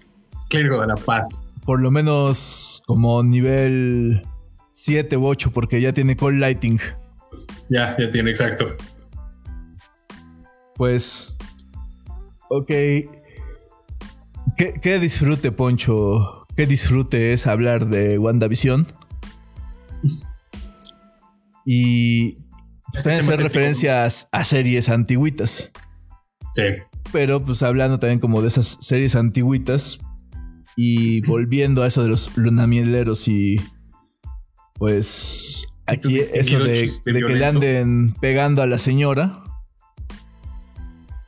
Clérigo de la paz. Por lo menos como nivel 7 u 8, porque ya tiene call lighting. Ya, ya tiene, exacto. Pues. Ok. ¿Qué, disfrute, Poncho? ¿Qué disfrute es hablar de WandaVision? Y pues, también hacer referencias a series antiguitas. Sí. Pero pues hablando también como de esas series antiguitas y volviendo a eso de los lunamieleros y pues aquí eso de, de que le anden pegando a la señora.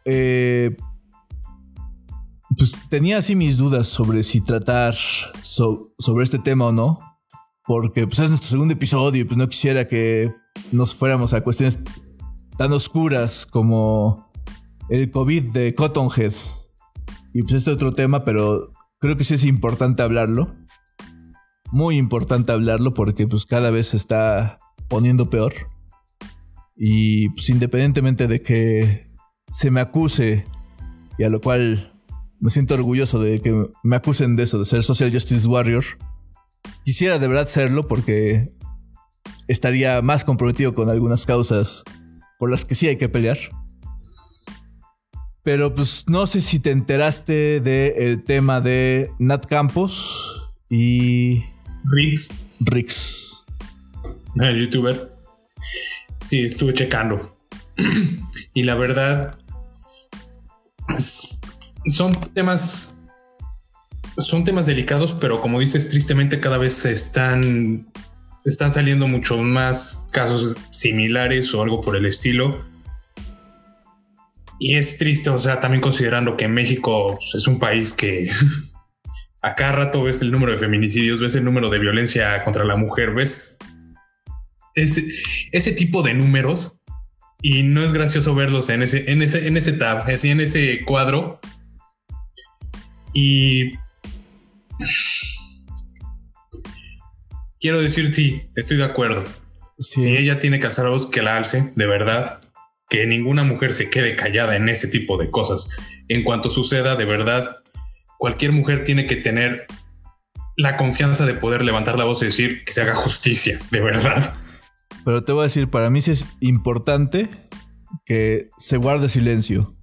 Eh, pues tenía así mis dudas sobre si tratar sobre este tema o no. Porque pues es nuestro segundo episodio y pues no quisiera que nos fuéramos a cuestiones tan oscuras como el COVID de Cottonhead. Y pues este otro tema, pero creo que sí es importante hablarlo. Muy importante hablarlo porque pues cada vez se está poniendo peor. Y pues independientemente de que se me acuse, y a lo cual me siento orgulloso de que me acusen de eso, de ser Social Justice Warrior. Quisiera de verdad serlo porque estaría más comprometido con algunas causas por las que sí hay que pelear. Pero pues no sé si te enteraste del tema de Nat Campos y... Rix. Rix. El youtuber. Sí, estuve checando. y la verdad son temas son temas delicados, pero como dices, tristemente cada vez se están están saliendo mucho más casos similares o algo por el estilo. Y es triste, o sea, también considerando que México pues, es un país que a cada rato ves el número de feminicidios, ves el número de violencia contra la mujer, ves ese, ese tipo de números y no es gracioso verlos en ese, en ese, en ese tab, así en ese cuadro. Y quiero decir, sí, estoy de acuerdo. Si ella tiene que hacer algo que la alce, de verdad, que ninguna mujer se quede callada en ese tipo de cosas. En cuanto suceda, de verdad, cualquier mujer tiene que tener la confianza de poder levantar la voz y decir que se haga justicia, de verdad. Pero te voy a decir, para mí sí es importante que se guarde silencio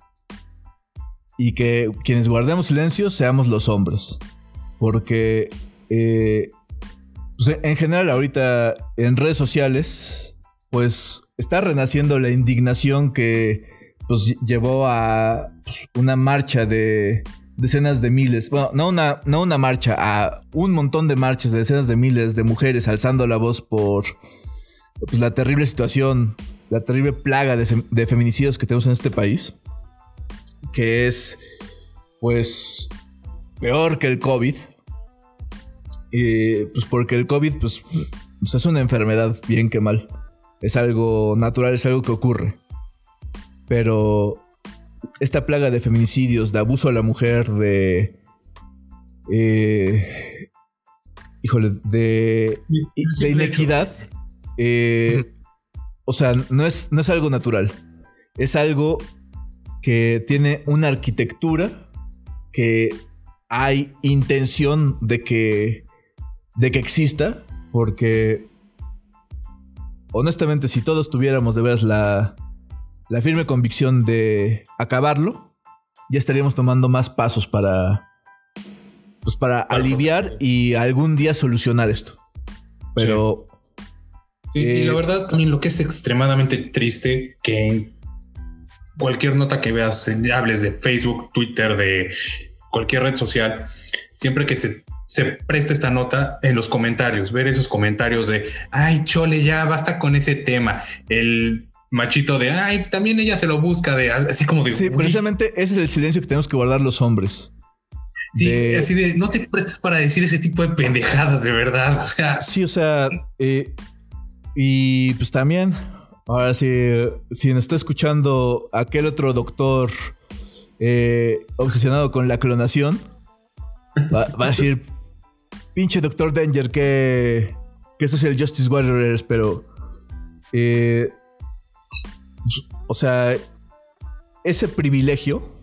y que quienes guardemos silencio seamos los hombres. Porque eh, pues, en general ahorita en redes sociales, pues está renaciendo la indignación que pues, llevó a pues, una marcha de decenas de miles, bueno, no una, marcha, a un montón de marchas de decenas de miles de mujeres alzando la voz por pues, la terrible situación, la terrible plaga de, feminicidios que tenemos en este país que es pues peor que el COVID. Pues porque el COVID es una enfermedad bien que mal. Es algo natural, es algo que ocurre. Pero esta plaga de feminicidios, de abuso a la mujer, de... Eh, híjole, de, de inequidad. Eh, o sea, no es, no es algo natural. Es algo que tiene una arquitectura que hay intención de que, de que exista, porque honestamente si todos tuviéramos de veras la, la firme convicción de acabarlo, ya estaríamos tomando más pasos para, pues para aliviar y algún día solucionar esto. Pero... y la eh, verdad también lo que es extremadamente triste que cualquier nota que veas, hables de Facebook, Twitter, de cualquier red social, siempre que se, se presta esta nota en los comentarios, ver esos comentarios de, ay, chole, ya basta con ese tema. El machito de, ay, también ella se lo busca, de así como de... Sí, precisamente ese es el silencio que tenemos que guardar los hombres. Sí, así de, no te prestes para decir ese tipo de pendejadas, de verdad. O sea... Sí, o sea, eh, y pues también Ahora, si, si nos está escuchando aquel otro doctor eh, obsesionado con la clonación, va, a decir, pinche doctor Danger, que, que eso es el Justice Warriors, pero... Eh, o sea, ese privilegio,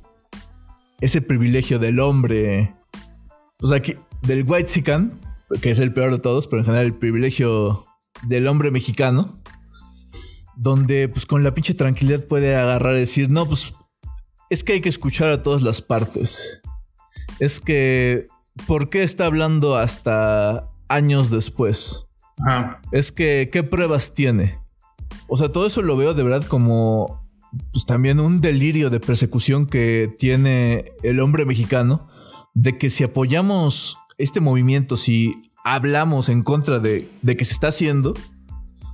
ese privilegio del hombre, o sea, del White Sican, que es el peor de todos, pero en general el privilegio del hombre mexicano, donde pues con la pinche tranquilidad puede agarrar y decir, no, pues es que hay que escuchar a todas las partes. Es que, ¿por qué está hablando hasta años después? Es que, ¿qué pruebas tiene? O sea, todo eso lo veo de verdad como pues, también un delirio de persecución que tiene el hombre mexicano, de que si apoyamos este movimiento, si hablamos en contra de, de que se está haciendo,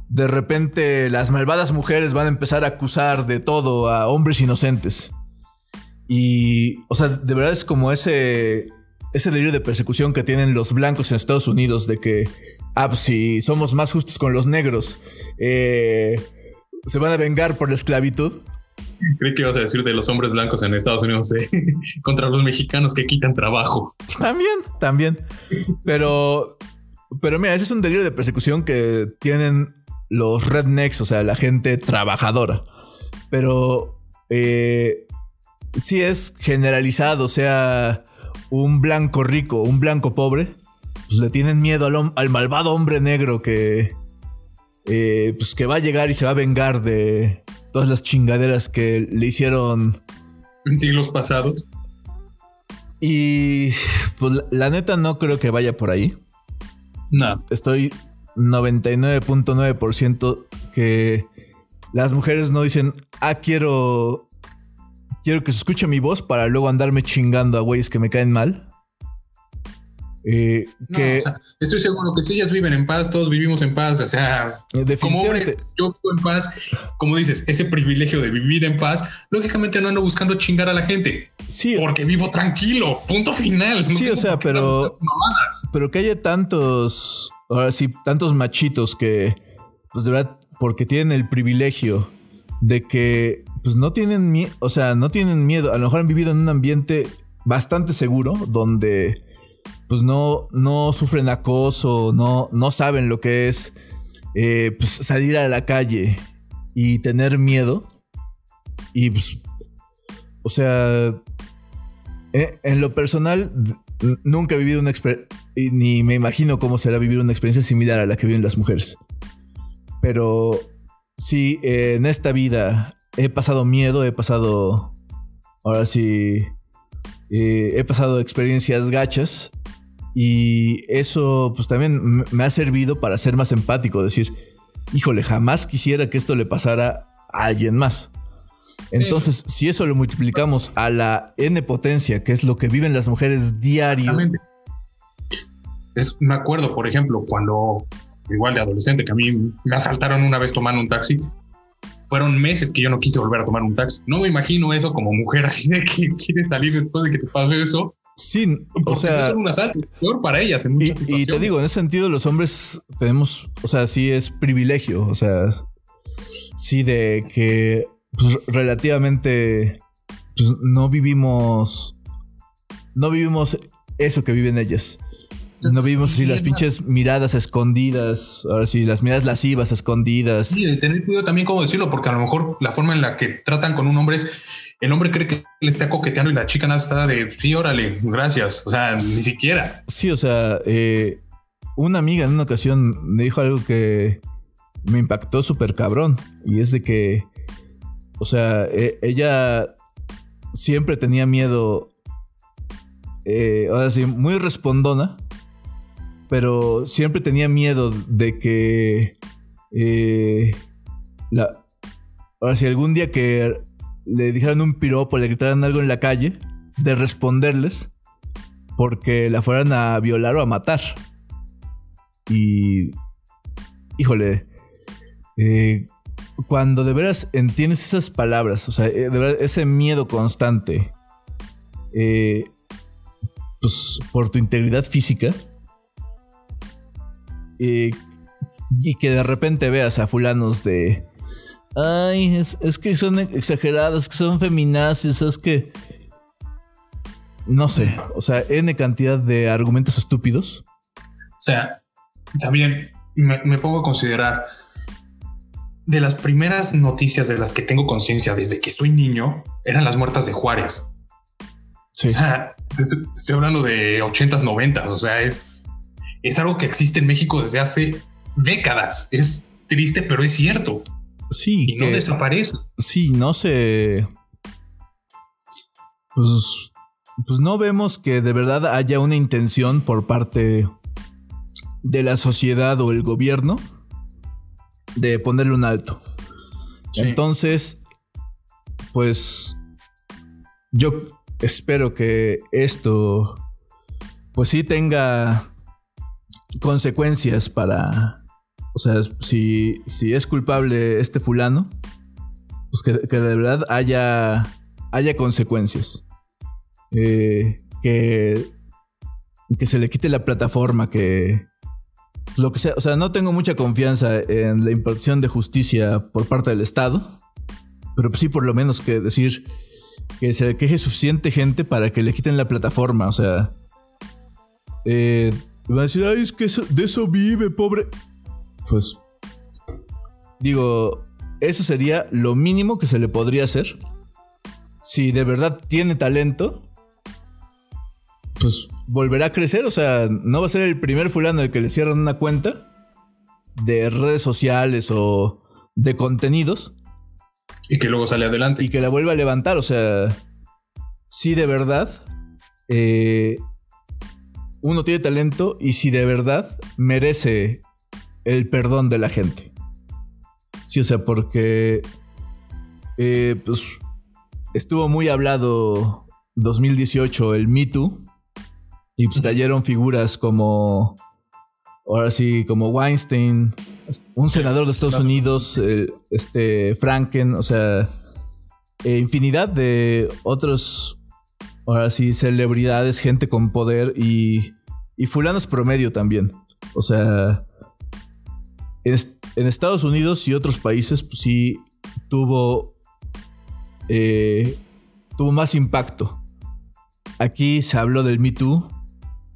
de repente las malvadas mujeres van a empezar a acusar de todo a hombres inocentes. Y, o sea, de verdad es como ese, ese delirio de persecución que tienen los blancos en Estados Unidos de que, ah, pues si somos más justos con los negros, eh, se van a vengar por la esclavitud. Creí que ibas a decir de los hombres blancos en Estados Unidos eh, contra los mexicanos que quitan trabajo. También, también. Pero, pero mira, ese es un delirio de persecución que tienen los rednecks, o sea, la gente trabajadora. Pero eh, si es generalizado, o sea, un blanco rico, un blanco pobre, pues le tienen miedo al, malvado hombre negro que, eh, pues que va a llegar y se va a vengar de todas las chingaderas que le hicieron en siglos pasados. Y pues la neta no creo que vaya por ahí. No. Estoy 99.9% que las mujeres no dicen, ah, quiero, quiero que se escuche mi voz para luego andarme chingando a güeyes que me caen mal. Eh, que, estoy seguro que si ellas viven en paz, todos vivimos en paz. O sea, como hombre, yo vivo en paz. Como dices, ese privilegio de vivir en paz, lógicamente no ando buscando chingar a la gente. Sí, porque vivo tranquilo. Punto final. sí, o sea, pero, pero que haya tantos ahora sí, tantos machitos que, pues de verdad, porque tienen el privilegio de que, pues no tienen miedo, o sea, no tienen miedo, a lo mejor han vivido en un ambiente bastante seguro, donde, pues no, no sufren acoso, no, no saben lo que es, eh, pues, salir a la calle y tener miedo. Y pues, o sea, eh, en lo personal, nunca he vivido una experiencia, ni me imagino cómo será vivir una experiencia similar a la que viven las mujeres. Pero sí, en esta vida he pasado miedo, he pasado, ahora sí, eh, he pasado experiencias gachas y eso pues también me ha servido para ser más empático, decir, híjole, jamás quisiera que esto le pasara a alguien más. Entonces, si eso lo multiplicamos a la N potencia, que es lo que viven las mujeres diario. Es, me acuerdo, por ejemplo, cuando igual de adolescente, que a mí me asaltaron una vez tomando un taxi. Fueron meses que yo no quise volver a tomar un taxi. No me imagino eso como mujer, así de que quieres salir después de que te pase eso. Sí, o sea, es un asalto, peor para ellas en muchas y, Y te digo, en ese sentido, los hombres tenemos, o sea, sí es privilegio, o sea, sí de que pues, relativamente pues, no vivimos no vivimos eso que viven ellas. No vivimos así las pinches miradas escondidas, ahora sí, las miradas lascivas escondidas. Sí, de tener cuidado también cómo decirlo, porque a lo mejor la forma en la que tratan con un hombre es, el hombre cree que le está coqueteando y la chica nada está de, sí, órale, gracias. O sea, ni siquiera. Sí, o sea, eh, una amiga en una ocasión me dijo algo que me impactó súper cabrón, y es de que o sea, e, ella siempre tenía miedo. Eh, ahora sí, muy respondona. Pero siempre tenía miedo de que. Eh, ahora sí, algún día que le dijeran un piropo, le gritaran algo en la calle, de responderles porque la fueran a violar o a matar. Y. Híjole. Eh, cuando de veras entiendes esas palabras, o sea, eh, de ese miedo constante, eh, pues por tu integridad física, eh, y que de repente veas a fulanos de, ay, es, que son exagerados, que son feminazis, es que, no sé, o sea, N cantidad de argumentos estúpidos. O sea, también me pongo a considerar de las primeras noticias de las que tengo conciencia desde que soy niño eran las muertas de Juárez. Sí. estoy, hablando de 80s, 90 O sea, es, es algo que existe en México desde hace décadas. Es triste, pero es cierto. Sí. Y no desaparece. Sí, no se. Pues, pues no vemos que de verdad haya una intención por parte de la sociedad o el gobierno de ponerle un alto. Entonces, pues yo espero que esto, pues sí tenga consecuencias para, o sea, si, si es culpable este fulano, pues que, de verdad haya, haya consecuencias. Eh, que, que se le quite la plataforma, que lo que sea, o sea, no tengo mucha confianza en la impartición de justicia por parte del Estado, pero sí por lo menos que decir que se queje suficiente gente para que le quiten la plataforma, o sea, eh, va a decir, ay, es que de eso vive, pobre. Pues, digo, eso sería lo mínimo que se le podría hacer. Si de verdad tiene talento, pues volverá a crecer. O sea, no va a ser el primer fulano el que le cierran una cuenta de redes sociales o de contenidos. Y que luego sale adelante. Y que la vuelva a levantar. O sea, si de verdad eh, uno tiene talento y si de verdad merece el perdón de la gente. Sí, o sea, porque eh, pues estuvo muy hablado 2018 el Me Too y pues cayeron figuras como, ahora sí, como Weinstein, un senador de Estados Unidos, este Franken, o sea, eh, infinidad de otros, ahora sí, celebridades, gente con poder y, y fulanos promedio también. O sea, en, Estados Unidos y otros países, pues sí tuvo, eh, tuvo más impacto. Aquí se habló del Me Too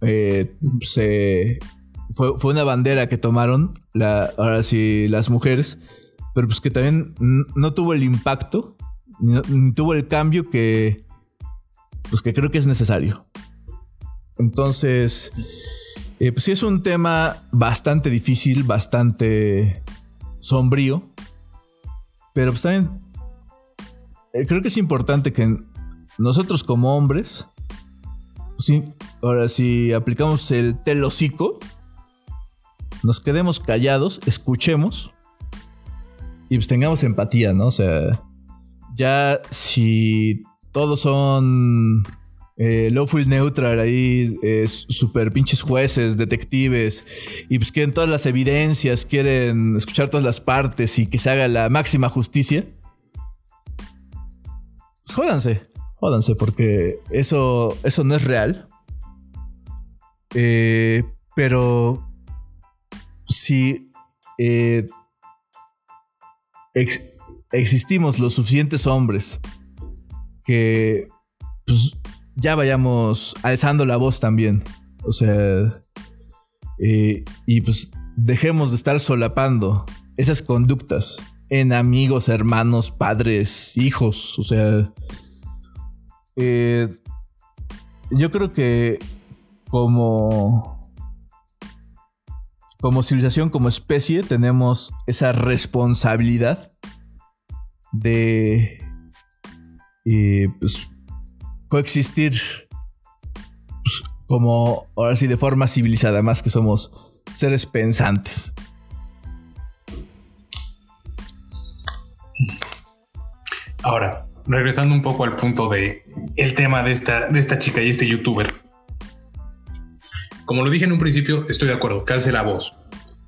eh, se, fue, una bandera que tomaron, ahora sí, las mujeres, pero pues que también no tuvo el impacto, ni, tuvo el cambio que, pues que creo que es necesario. Entonces, eh, pues sí es un tema bastante difícil, bastante sombrío, pero pues también eh, creo que es importante que nosotros como hombres, pues, Ahora, si aplicamos el telocico, nos quedemos callados, escuchemos y pues tengamos empatía, ¿no? O sea, ya si todos son eh, lawful neutral ahí, eh, super pinches jueces, detectives, y pues quieren todas las evidencias, quieren escuchar todas las partes y que se haga la máxima justicia. Pues jódanse, jódanse, porque eso, eso no es real. Eh, pero si eh, existimos los suficientes hombres que pues, ya vayamos alzando la voz también. O sea, eh, y pues dejemos de estar solapando esas conductas en amigos, hermanos, padres, hijos. O sea, yo creo que como, como civilización, como especie, tenemos esa responsabilidad de eh, pues, coexistir pues, como, ahora sí, de forma civilizada, más que somos seres pensantes. Ahora, regresando un poco al punto de el tema de esta, de esta chica y este youtuber. Como lo dije en un principio, estoy de acuerdo, calce la voz,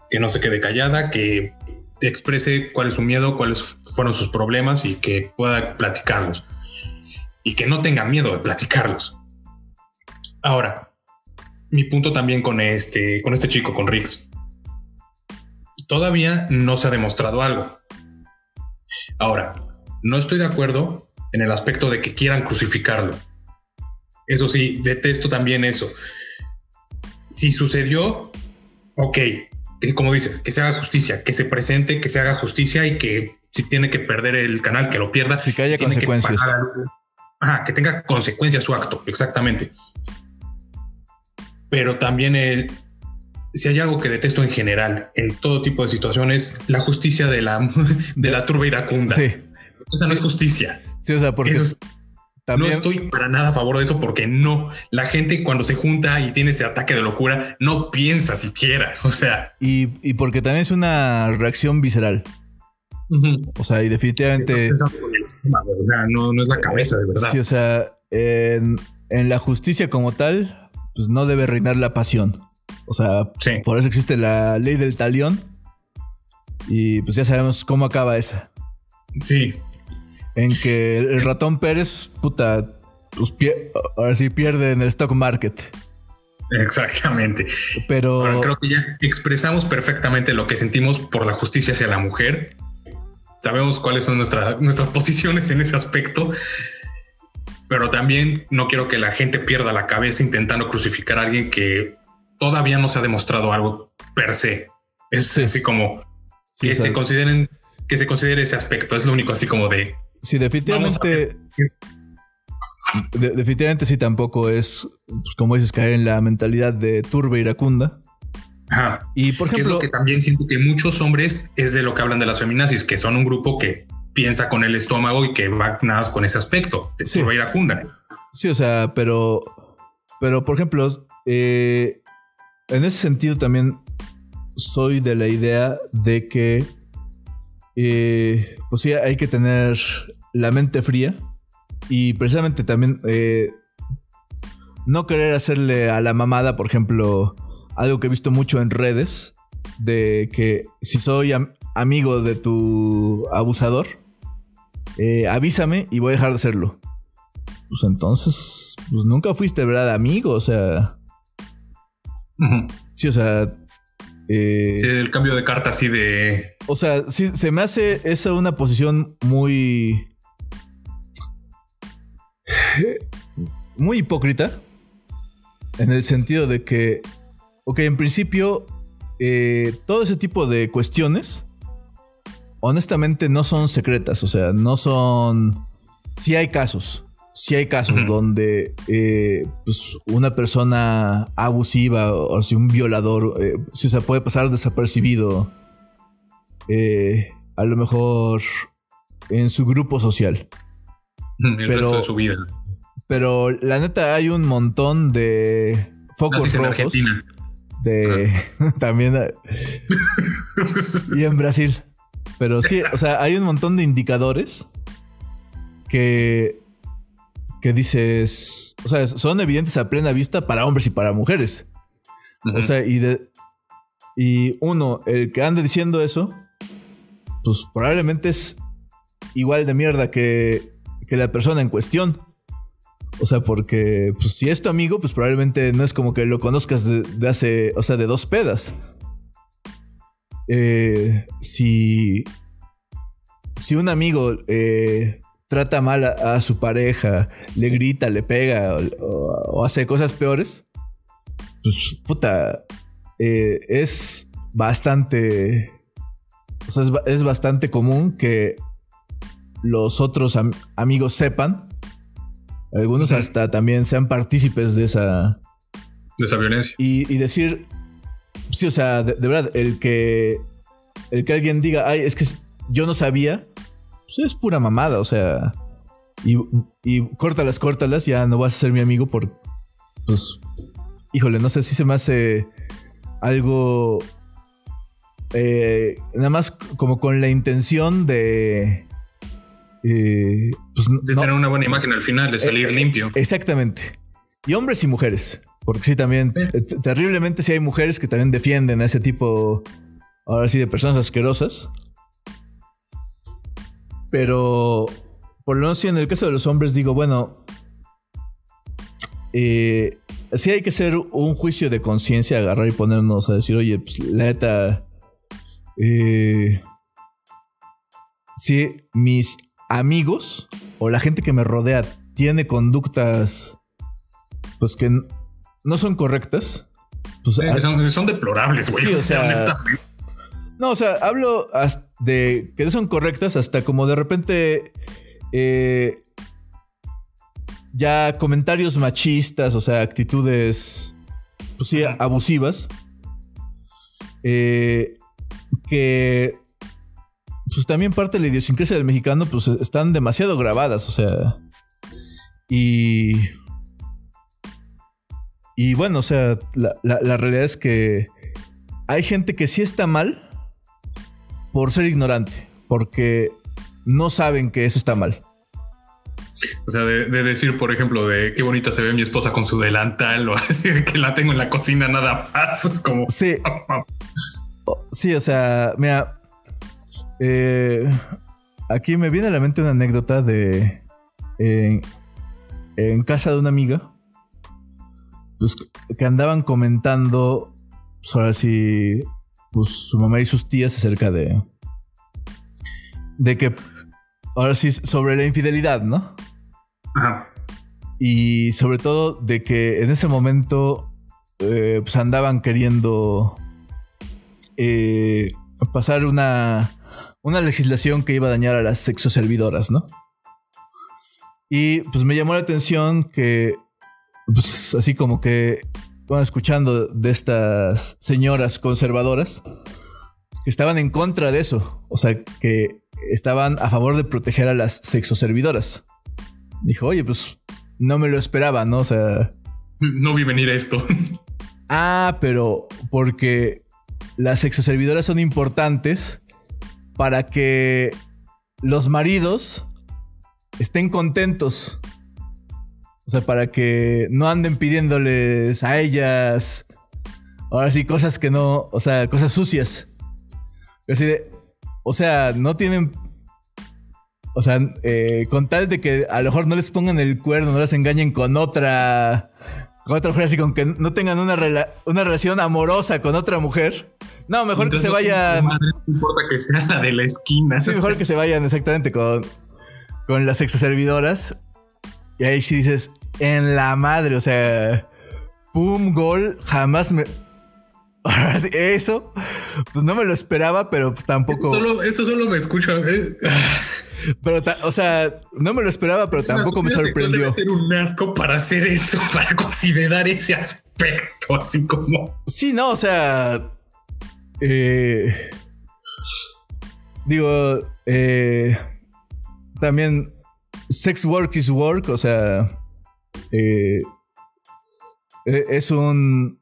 que no se quede callada, que exprese cuál es su miedo, cuáles fueron sus problemas y que pueda platicarlos. Y que no tenga miedo de platicarlos. Ahora, mi punto también con este, con este chico, con Rix. Todavía no se ha demostrado algo. Ahora, no estoy de acuerdo en el aspecto de que quieran crucificarlo. Eso sí, detesto también eso si sucedió, ok, como dices, que se haga justicia, que se presente, que se haga justicia y que si tiene que perder el canal, que lo pierda. que haya consecuencias. Que, tenga consecuencias su acto, exactamente. Pero también el, si hay algo que detesto en general, en todo tipo de situaciones, la justicia de la, de la turba iracunda. Sí. Esa no es justicia. Sí, o sea, porque no estoy para nada a favor de eso porque no. La gente cuando se junta y tiene ese ataque de locura no piensa siquiera. O sea. Y, porque también es una reacción visceral. O sea, y definitivamente. o sea, no, no, es la cabeza, de verdad. Sí, o sea, en, en, la justicia como tal, pues no debe reinar la pasión. O sea, por eso existe la ley del talión. Y pues ya sabemos cómo acaba esa. Sí. En que el ratón Pérez, puta, pues ahora sí pierde en el stock market. Exactamente. Pero creo que ya expresamos perfectamente lo que sentimos por la justicia hacia la mujer. Sabemos cuáles son nuestras posiciones en ese aspecto. Pero también no quiero que la gente pierda la cabeza intentando crucificar a alguien que todavía no se ha demostrado algo per se. Es así como que se consideren, que se considere ese aspecto. Es lo único así como de. Sí, definitivamente definitivamente sí tampoco es, pues, como dices, caer en la mentalidad de turba iracunda. Ajá. Y por ejemplo, es lo que también siento que muchos hombres es de lo que hablan de las feminazis, que son un grupo que piensa con el estómago y que va nada con ese aspecto de turba iracunda. Sí, o sea, pero, pero por ejemplo, eh, en ese sentido también soy de la idea de que, eh, pues sí, hay que tener la mente fría y precisamente también eh, no querer hacerle a la mamada, por ejemplo, algo que he visto mucho en redes, de que si soy amigo de tu abusador, eh, avísame y voy a dejar de hacerlo. Pues entonces, pues nunca fuiste, ¿verdad? Amigo, o sea... Sí, o sea... Eh, sí, el cambio de carta así de... O sea, sí, se me hace esa una posición muy muy hipócrita. En el sentido de que, ok, en principio, eh, todo ese tipo de cuestiones, honestamente, no son secretas. O sea, no son. Sí hay casos. Sí hay casos donde eh, pues, una persona abusiva o, si un violador, eh, si se puede pasar desapercibido, a lo mejor en su grupo social. El resto de su vida. Pero la neta hay un montón de focos rojos. En Argentina. De también y en Brasil. Pero sí, o sea, hay un montón de indicadores que que dices, o sea, son evidentes a plena vista para hombres y para mujeres. O sea, y de y uno, el que ande diciendo eso, pues probablemente es igual de mierda que, que la persona en cuestión. O sea, porque pues, si es tu amigo, pues probablemente no es como que lo conozcas de, hace, o sea, de dos pedas. Eh, si, si un amigo eh, trata mal a, su pareja, le grita, le pega o, hace cosas peores, pues puta, eh, es bastante, o sea, es, bastante común que los otros amigos sepan algunos hasta también sean partícipes de esa... De esa violencia. Y, decir, sí, o sea, de, verdad, el que, el que alguien diga, ay, es que yo no sabía, pues es pura mamada, o sea, y, y córtalas, córtalas, ya no vas a ser mi amigo por, pues, híjole, no sé si se me hace algo, eh, nada más como con la intención de eh, pues, de tener una buena imagen al final, de salir eh, eh, limpio. Exactamente. Y hombres y mujeres. Porque sí, también, terriblemente sí hay mujeres que también defienden a ese tipo, ahora sí, de personas asquerosas. Pero, por lo menos sí, en el caso de los hombres, digo, bueno, sí hay que hacer un juicio de conciencia, agarrar y ponernos a decir, oye, pues la neta, si mis amigos o la gente que me rodea tiene conductas pues que no son correctas. Pues, son, deplorables, güey. no, o sea, hablo de que no son correctas hasta como de repente eh, ya comentarios machistas, o sea, actitudes, pues sí, abusivas. Eh, que pues también parte de la idiosincrasia del mexicano, pues están demasiado grabadas, o sea. Y. Y bueno, o sea, la, realidad es que hay gente que sí está mal por ser ignorante. porque no saben que eso está mal. O sea, de, decir, por ejemplo, de qué bonita se ve mi esposa con su delantal o así de que la tengo en la cocina nada más. Es como. Sí. sí, o sea, mira. Eh, aquí me viene a la mente una anécdota de. en casa de una amiga. Pues, que andaban comentando sobre si pues, su mamá y sus tías acerca de. de que. Ahora sí, sobre la infidelidad, ¿no? Ajá. Y sobre todo de que en ese momento eh, pues andaban queriendo eh, pasar una, una legislación que iba a dañar a las sexoservidoras, ¿no? Y pues me llamó la atención que, pues así como que, bueno, escuchando de estas señoras conservadoras, que estaban en contra de eso, o sea, que estaban a favor de proteger a las sexoservidoras dijo, oye, pues no me lo esperaba, ¿no? O sea... No vi venir esto. Ah, pero porque las exoservidoras son importantes para que los maridos estén contentos. O sea, para que no anden pidiéndoles a ellas, ahora sí, cosas que no, o sea, cosas sucias. Así de, o sea, no tienen o sea, eh, con tal de que a lo mejor no les pongan el cuerno, no las engañen con otra. Con otra mujer, así con que no tengan una, una relación amorosa con otra mujer. No, mejor que se vayan. no importa que sea la de la esquina. Sí, mejor que se vayan exactamente con, con las exoservidoras. Y ahí sí dices, en la madre, o sea, pum, gol, jamás me. Eso, pues no me lo esperaba, pero tampoco. Eso solo, eso solo me escucha. Eh. Pero, o sea, no me lo esperaba, pero tampoco me sorprendió. Debe ser un asco para hacer eso, para considerar ese aspecto, así como. Sí, no, o sea. Eh, digo, eh, también sex work is work, o sea, eh, es un,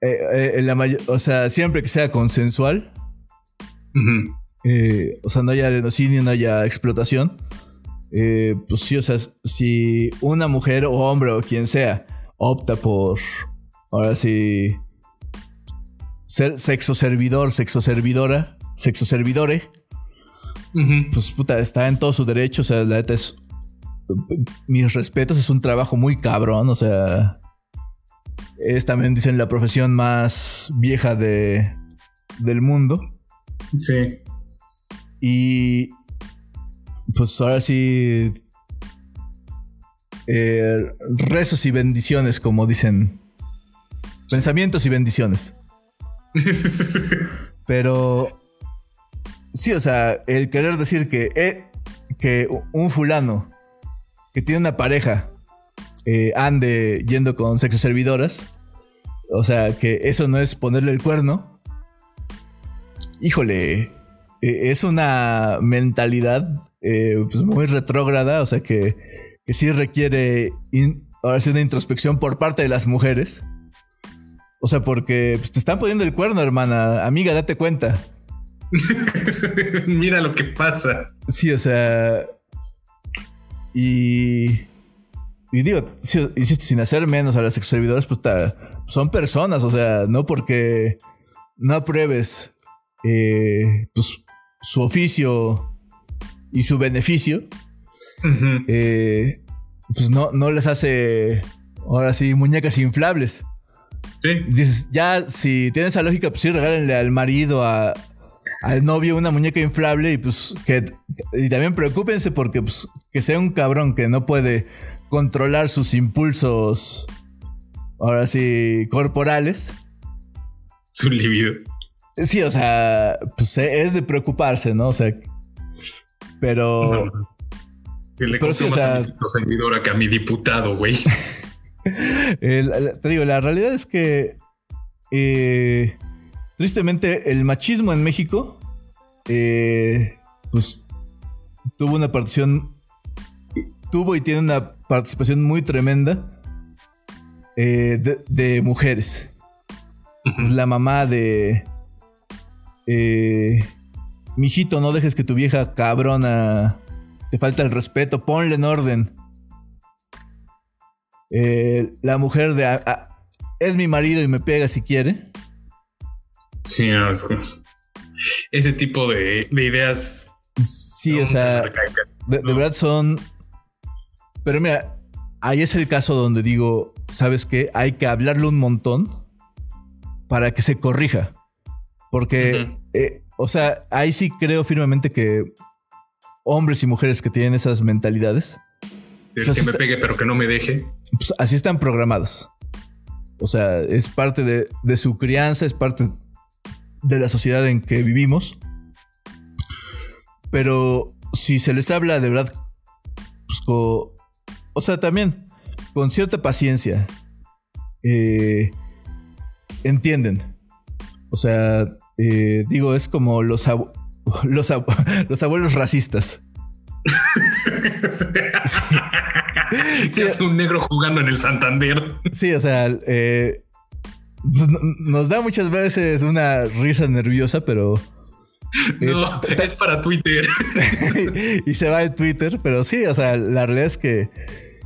la o sea, siempre que sea consensual, o sea, no haya genocidio, no haya explotación, pues sí, o sea, si una mujer o hombre o quien sea opta por, ahora sí, ser sexo servidor, sexo servidora, sexo servidore, pues puta, está en todo su derecho, o sea, la neta es, mis respetos, es un trabajo muy cabrón, o sea, es también, dicen, la profesión más vieja de, del mundo. Sí. Y pues ahora sí, eh, rezos y bendiciones, como dicen. Pensamientos y bendiciones. Pero sí, o sea, el querer decir que, eh, que un fulano que tiene una pareja eh, ande yendo con sexo servidoras, o sea, que eso no es ponerle el cuerno. Híjole, eh, es una mentalidad pues muy retrógrada, o sea que, que sí requiere ahora sí una introspección por parte de las mujeres. O sea, porque pues, te están poniendo el cuerno, hermana. Amiga, date cuenta. Mira lo que pasa. Sí, o sea. Y. Y digo, sin hacer menos a las ex servidores, pues son personas, o sea, no porque no apruebes eh, pues, su oficio y su beneficio, eh, pues no, no les hace ahora sí muñecas inflables. Dices, ya si tienes esa lógica, pues sí, regálenle al marido, a, al novio una muñeca inflable y pues que y también preocúpense porque pues que sea un cabrón que no puede controlar sus impulsos ahora sí corporales. Su libido. Sí, o sea, pues eh, es de preocuparse, ¿no? O sea, pero. Si le pero más a mi servidora que a mi diputado, güey. te digo, la realidad es que. Eh, tristemente, el machismo en México. Eh, pues. Tuvo una participación. Tuvo y tiene una participación muy tremenda. de, mujeres. La mamá de eh, mijito, no dejes que tu vieja cabrona te falta el respeto, ponle en orden. Eh, la mujer de es mi marido y me pega si quiere. Sí, no, es, ese tipo de, de ideas. Sí, o sea, de, de verdad son. Pero mira, ahí es el caso donde digo, ¿sabes qué? Hay que hablarle un montón para que se corrija. Porque, eh, o sea, ahí sí creo firmemente que hombres y mujeres que tienen esas mentalidades. El que me pegue, pero que no me deje. Pues así están programados. O sea, es parte de, de, su crianza, es parte de la sociedad en que vivimos. Pero si se les habla de verdad, pues, o sea, también con cierta paciencia, eh, entienden. O sea, eh, digo, es como los abuelos racistas. sí. es un negro jugando en el Santander. Sí, o sea, eh, pues, nos da muchas veces una risa nerviosa, pero. Eh, no, es para Twitter. y se va de Twitter, pero sí, o sea, la realidad es que,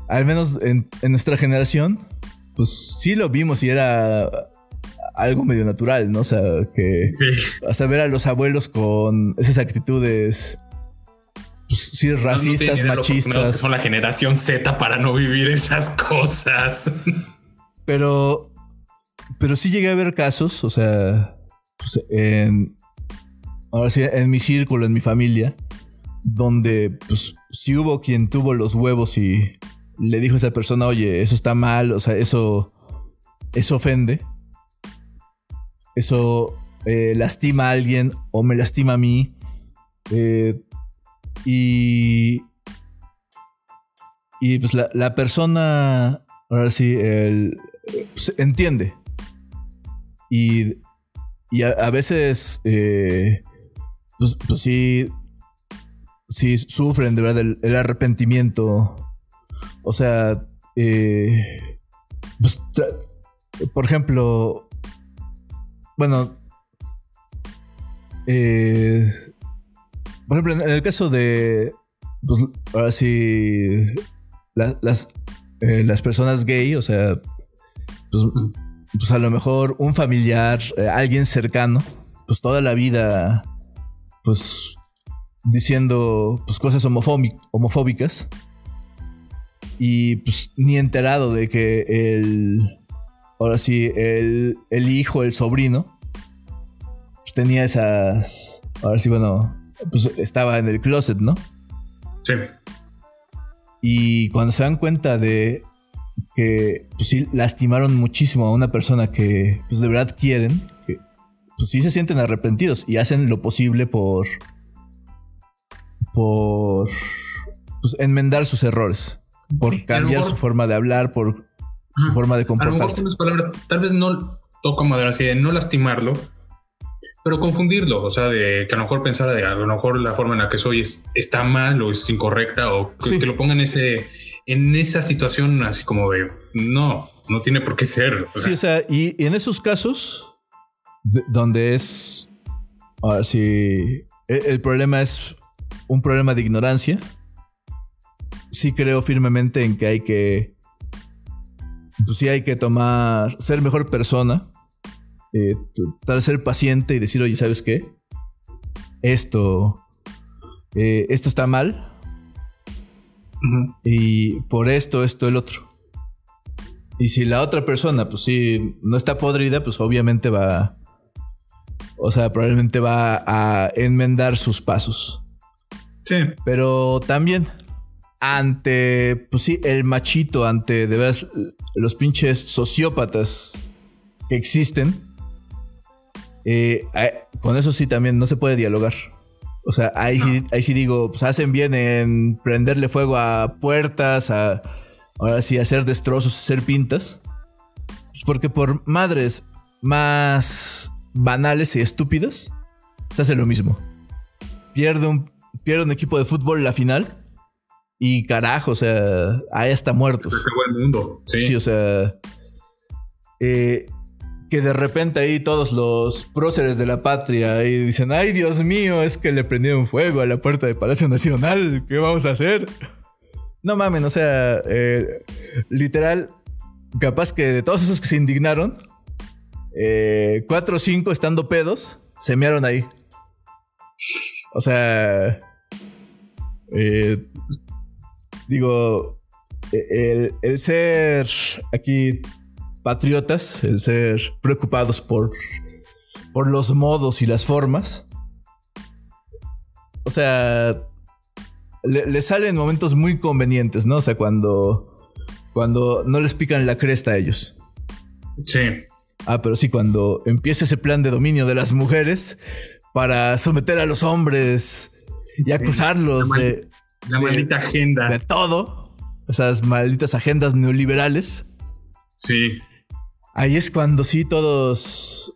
al menos en, en nuestra generación, pues sí lo vimos y era algo medio natural, ¿no? O sea, que. Sí. O sea, ver a los abuelos con esas actitudes. Pues, sí, racistas, no, machistas. Que son la generación Z para no vivir esas cosas. Pero. Pero sí llegué a ver casos, o sea. Pues en. Ahora sí, en mi círculo, en mi familia. Donde, pues, sí hubo quien tuvo los huevos y le dijo a esa persona, oye, eso está mal, o sea, eso. Eso ofende eso eh, lastima a alguien o me lastima a mí. Eh, y. Y pues la, la persona. Ahora sí, el, pues, entiende. Y. Y a, veces. Eh, pues, pues, sí. Sí sufren de verdad el, el arrepentimiento. O sea. Eh, pues, por ejemplo, bueno, eh, por ejemplo, en el caso de, pues, ahora sí, la, las, eh, las personas gay, o sea, pues, pues a lo mejor un familiar, eh, alguien cercano, pues toda la vida, pues diciendo pues cosas homofóbicas y pues ni enterado de que el ahora sí, el, el hijo, el sobrino, pues tenía esas. Ahora sí, bueno, pues estaba en el closet, ¿no? Sí. Y cuando se dan cuenta de que, pues sí, lastimaron muchísimo a una persona que, pues de verdad quieren, que, pues sí se sienten arrepentidos y hacen lo posible por. por. Pues enmendar sus errores. Por cambiar su forma de hablar, por su forma de comportarse. palabras, tal vez no toco madera así de no lastimarlo, pero confundirlo, o sea, de que a lo mejor pensara de a lo mejor la forma en la que soy es, está mal o es incorrecta o que, que lo ponga en ese en esa situación así como de no, no tiene por qué ser. O sea. Sí, o sea, y, y en esos casos de, donde es si el, el problema es un problema de ignorancia, sí creo firmemente en que hay que pues sí hay que tomar, ser mejor persona, eh, tratar de ser paciente y decir, oye, ¿sabes qué? Esto, eh, esto está mal. Uh -huh. Y por esto, esto, el otro. Y si la otra persona, pues sí, no está podrida, pues obviamente va. O sea, probablemente va a enmendar sus pasos. Sí. Pero también ante, pues sí, el machito, ante de veras los pinches sociópatas que existen, eh, con eso sí también no se puede dialogar. O sea, ahí, no. sí, ahí sí digo, pues hacen bien en prenderle fuego a puertas, a ahora sí hacer destrozos, hacer pintas. Pues porque por madres más banales y estúpidas, se hace lo mismo. Pierde un, pierde un equipo de fútbol la final y carajo, o sea, ahí está muertos. Se acabó el mundo. Sí. sí o sea. Eh, que de repente ahí todos los próceres de la patria y dicen, ay Dios mío, es que le prendieron fuego a la puerta del Palacio Nacional, ¿qué vamos a hacer? No mamen, o sea, eh, literal, capaz que de todos esos que se indignaron, eh, cuatro o cinco estando pedos, se mearon ahí. O sea, eh, digo, el, el, ser aquí patriotas, el ser preocupados por, por los modos y las formas. O sea, le, salen momentos muy convenientes, ¿no? O sea, cuando, cuando no les pican la cresta a ellos. Sí. Ah, pero sí, cuando empieza ese plan de dominio de las mujeres para someter a los hombres y acusarlos de... La maldita agenda. De todo. Esas malditas agendas neoliberales. Sí. Ahí es cuando sí todos.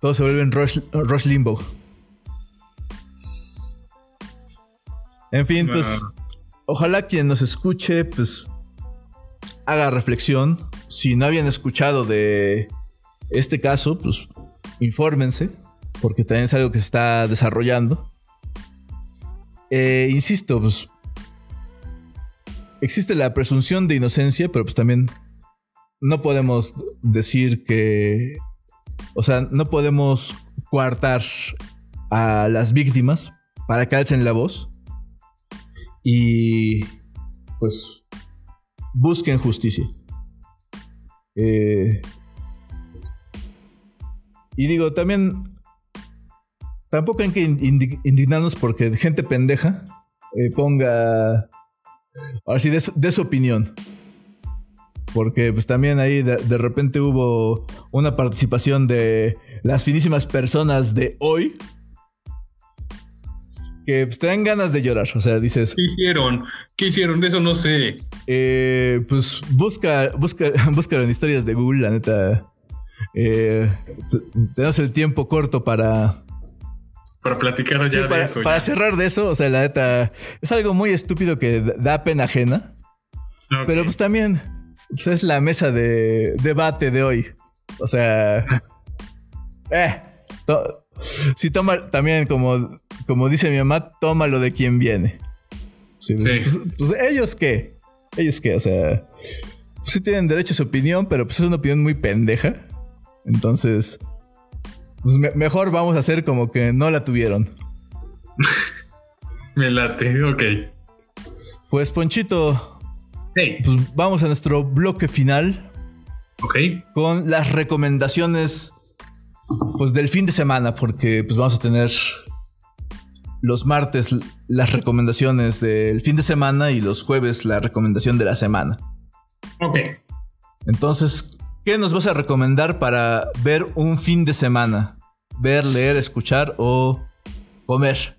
Todos se vuelven Rush, Limbo. En fin, pues. Ojalá quien nos escuche, pues. Haga reflexión. Si no habían escuchado de este caso, pues. Infórmense. Porque también es algo que se está desarrollando. Eh, insisto, pues. Existe la presunción de inocencia, pero pues también no podemos decir que, o sea, no podemos coartar a las víctimas para que alcen la voz y pues busquen justicia. Eh, y digo, también tampoco hay que indignarnos porque gente pendeja eh, ponga, ahora sí, de su opinión. Porque pues también ahí de, repente hubo una participación de las finísimas personas de hoy. Que pues, te dan ganas de llorar. O sea, dices. ¿Qué hicieron? ¿Qué hicieron? De eso no sé. Eh, pues busca, busca, busca en historias de Google, la neta. Eh, tenemos el tiempo corto para. Para platicar ya de eso. Para cerrar de eso, o sea, la neta. Es algo muy estúpido que da pena ajena. Pero pues también pues es la mesa de debate de hoy. O sea. Eh. si toma también, como, como dice mi mamá, tómalo de quien viene. Sí, pues, pues, ellos qué. Ellos qué, o sea. Pues sí tienen derecho a su opinión, pero pues es una opinión muy pendeja. Entonces. Pues mejor vamos a hacer como que no la tuvieron. Me late, ok. Pues Ponchito, pues vamos a nuestro bloque final. Ok. Con las recomendaciones pues del fin de semana, porque pues vamos a tener los martes las recomendaciones del fin de semana y los jueves la recomendación de la semana. Ok. Entonces, ¿qué nos vas a recomendar para ver un fin de semana? Ver, leer, escuchar o comer.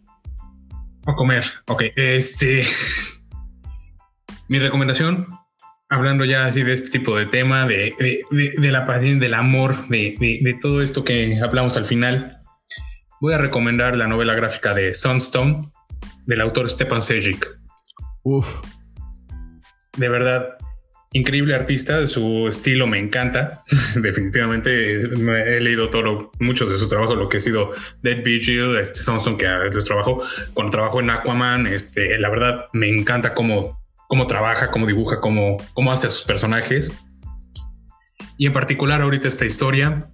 O comer, ok. Este. Mi recomendación, hablando ya así de este tipo de tema, de, la pasión, del amor, de, todo esto que hablamos al final, voy a recomendar la novela gráfica de Sunstone del autor Stepan Sejic. Uf. De verdad, increíble artista, su estilo me encanta. Definitivamente he leído todo muchos de sus trabajos, lo que ha sido Dead Vigil, este Sunstone que les trabajo cuando trabajo en Aquaman, este, la verdad me encanta cómo cómo trabaja, cómo dibuja, cómo, cómo hace a sus personajes. Y en particular ahorita esta historia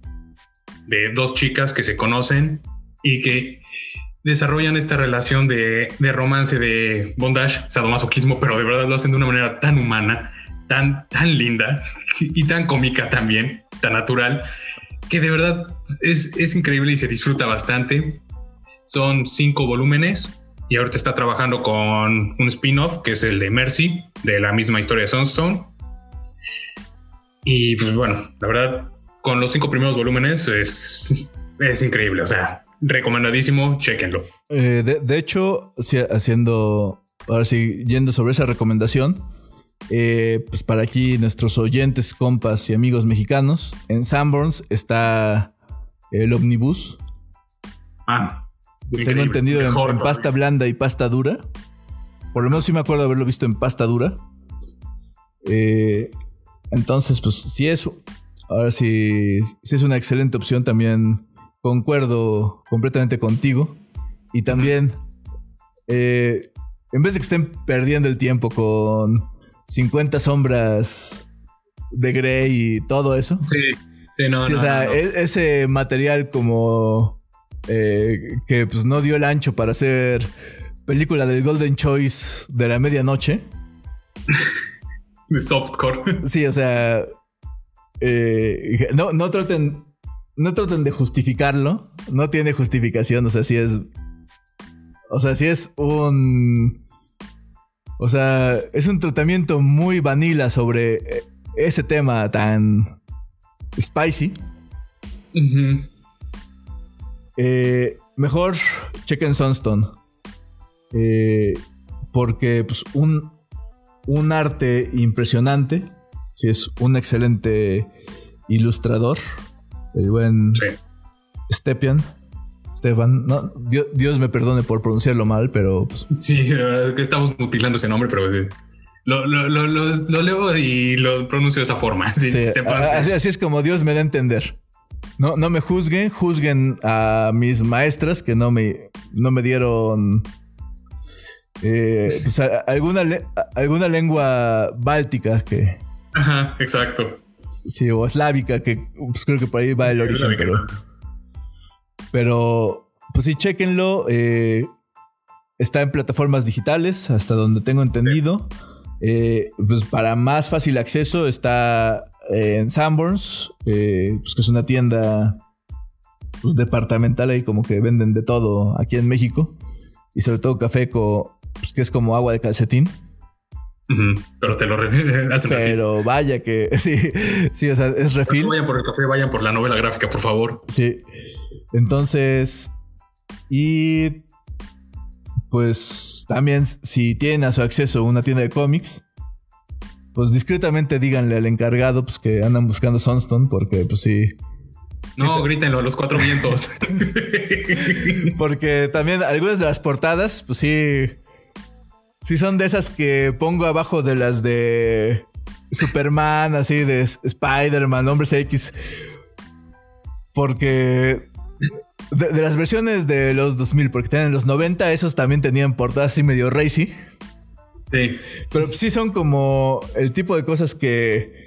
de dos chicas que se conocen y que desarrollan esta relación de, romance, de bondage, sadomasoquismo, pero de verdad lo hacen de una manera tan humana, tan, tan linda y tan cómica también, tan natural, que de verdad es, es increíble y se disfruta bastante. Son cinco volúmenes y ahorita está trabajando con un spin-off que es el de Mercy, de la misma historia de Sunstone. Y pues bueno, la verdad, con los cinco primeros volúmenes es, es increíble, o sea, recomendadísimo, chequenlo. Eh, de, hecho, haciendo, ahora sí, yendo sobre esa recomendación, eh, pues para aquí nuestros oyentes, compas y amigos mexicanos, en Sanborns está el Omnibus. Ah, tengo entendido en, pasta blanda y pasta dura. Por lo menos sí me acuerdo haberlo visto en pasta dura. Eh, entonces, pues si es ahora sí, sí es una excelente opción. También concuerdo completamente contigo. Y también, eh, en vez de que estén perdiendo el tiempo con 50 sombras de Grey y todo eso. Sí, sí no, o sea, e-, ese material como eh, que pues no dio el ancho para hacer película del Golden Choice de la medianoche. de softcore. Sí, o sea, eh, no, no traten, no traten de justificarlo. No tiene justificación. O sea, si es, o sea, si es un, o sea, es un tratamiento muy vanilla sobre eh, ese tema tan spicy. Eh, mejor chequen Sunstone. Eh, porque pues, un, un arte impresionante. Si es un excelente ilustrador. El buen Stepian. Stefan. No, Dios, me perdone por pronunciarlo mal, pero. Pues, sí, de verdad que estamos mutilando ese nombre, pero Lo, lo, leo y lo pronuncio de esa forma. así, es como Dios me da a entender. No, no me juzguen, juzguen a mis maestras que no me, no me dieron eh, pues, alguna, alguna lengua báltica que. Ajá, exacto. Sí, o eslávica, que pues, creo que por ahí va el origen, pero. Pero, pues sí, chequenlo. Eh, está en plataformas digitales, hasta donde tengo entendido. Eh, pues para más fácil acceso está en Sanborns, pues que es una tienda pues, departamental ahí como que venden de todo aquí en México. Y sobre todo café con, pues, que es como agua de calcetín. Pero te lo hacen Pero vaya que sí, sí, o sea, es refil. No vayan por el café, vayan por la novela gráfica, por favor. Sí. Entonces, y pues también si tienen a su acceso una tienda de cómics, pues discretamente díganle al encargado pues que andan buscando Sunstone porque pues sí. No, grítenlo a los cuatro vientos. porque también algunas de las portadas, pues sí, Sí, son de esas que pongo abajo de las de Superman, así de Spider-Man, Hombres X. Porque de, las versiones de los 2000, porque tienen los 90, esos también tenían portadas así medio racy. Sí. Pero sí son como el tipo de cosas que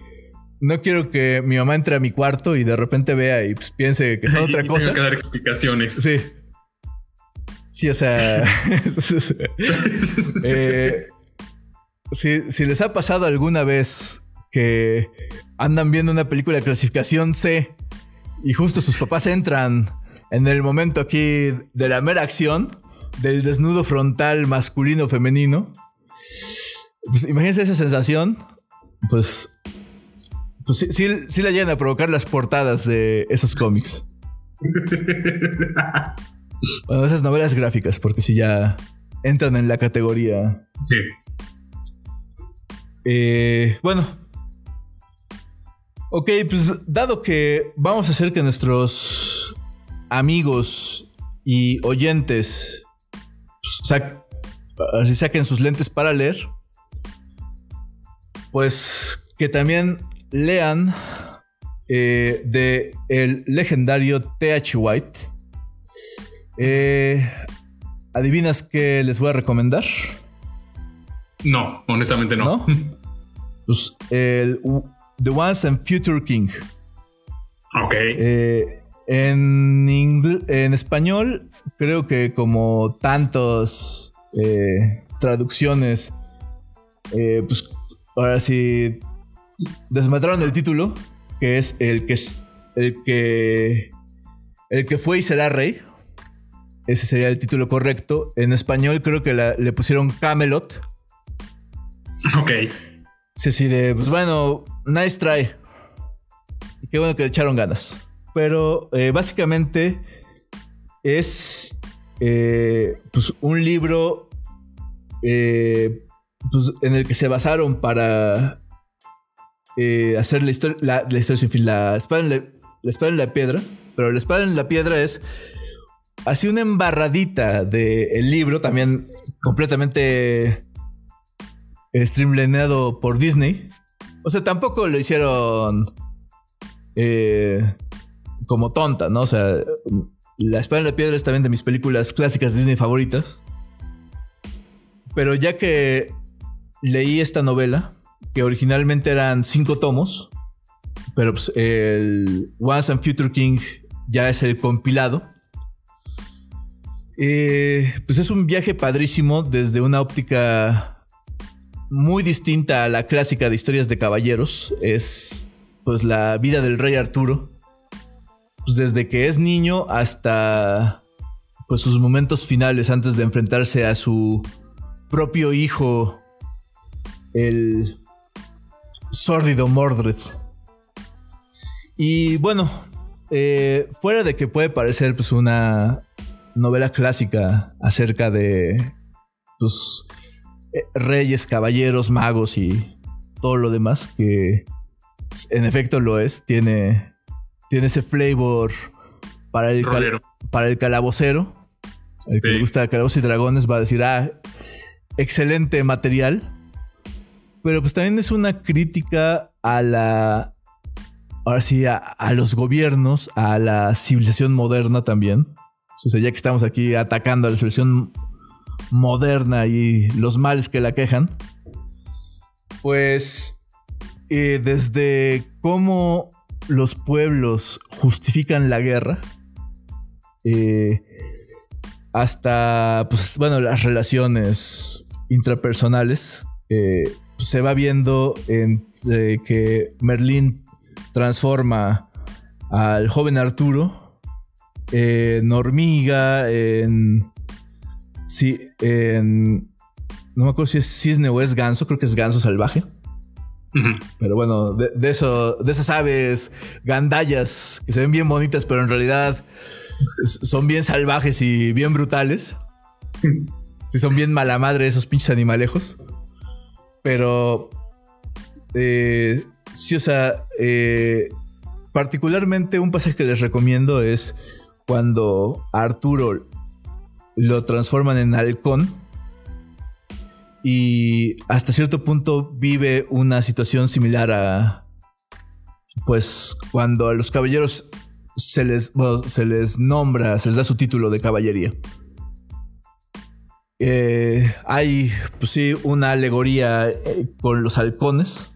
no quiero que mi mamá entre a mi cuarto y de repente vea y pues, piense que son otra cosa. que dar explicaciones. Sí. Sí, o sea. Eh, si, les ha pasado alguna vez que andan viendo una película de clasificación C y justo sus papás entran en el momento aquí de la mera acción, del desnudo frontal masculino femenino, pues imagínense esa sensación, pues, pues sí, sí la llegan a provocar las portadas de esos cómics. Bueno, esas novelas gráficas, porque si ya entran en la categoría. Sí. Eh, bueno. Ok, pues dado que vamos a hacer que nuestros amigos y oyentes pues, saquen sus lentes para leer, pues que también lean eh, de el legendario TH White eh, ¿Adivinas qué les voy a recomendar? No, honestamente no. Pues el The Once and Future King. Ok. Eh, en, en español, creo que como tantos eh, traducciones, pues ahora sí desmataron el título, que es el que es el que el que fue y será rey. Ese sería el título correcto. En español creo que le pusieron Camelot. Ok. Sí, sí, de, pues bueno, nice try. Qué bueno que le echaron ganas. Pero eh, básicamente es eh, pues un libro eh, pues, en el que se basaron para hacer la historia, la, historia sin fin, la espada, en la, la espada en la piedra. Pero la espada en la piedra es así una embarradita del libro, también completamente streamlineado por Disney. O sea, tampoco lo hicieron eh, como tonta, ¿no? O sea, La Espada en la Piedra es también de mis películas clásicas Disney favoritas. Pero ya que leí esta novela, que originalmente eran cinco tomos, pero pues el Once and Future King ya es el compilado. Eh, pues es un viaje padrísimo desde una óptica muy distinta a la clásica de historias de caballeros. Es pues la vida del rey Arturo. Pues desde que es niño hasta pues sus momentos finales antes de enfrentarse a su propio hijo, el sórdido Mordred. Y bueno, eh, fuera de que puede parecer pues una novela clásica acerca de pues, eh, reyes, caballeros, magos y todo lo demás que en efecto lo es, tiene, tiene ese flavor para el, para el calabocero. El que le gusta Calabozos y Dragones va a decir, ah, excelente material. Pero pues también es una crítica a la ahora sí, a, los gobiernos, a la civilización moderna también. O sea, ya que estamos aquí atacando a la civilización moderna y los males que la quejan, pues eh, desde cómo los pueblos justifican la guerra, eh, hasta, pues, bueno, las relaciones intrapersonales, eh, pues, se va viendo entre que Merlín transforma al joven Arturo en hormiga, en. Sí, en. No me acuerdo si es cisne o es ganso, creo que es ganso salvaje. Pero bueno, de, eso, de esas aves gandallas que se ven bien bonitas, pero en realidad son bien salvajes y bien brutales. Sí, son bien mala madre esos pinches animalejos. Pero eh, Sí, o sea, eh, particularmente un pasaje que les recomiendo es cuando a Arturo lo transforman en halcón y hasta cierto punto vive una situación similar a, pues, cuando a los caballeros se les, se les nombra, se les da su título de caballería. Eh, hay, pues sí, una alegoría eh, con los halcones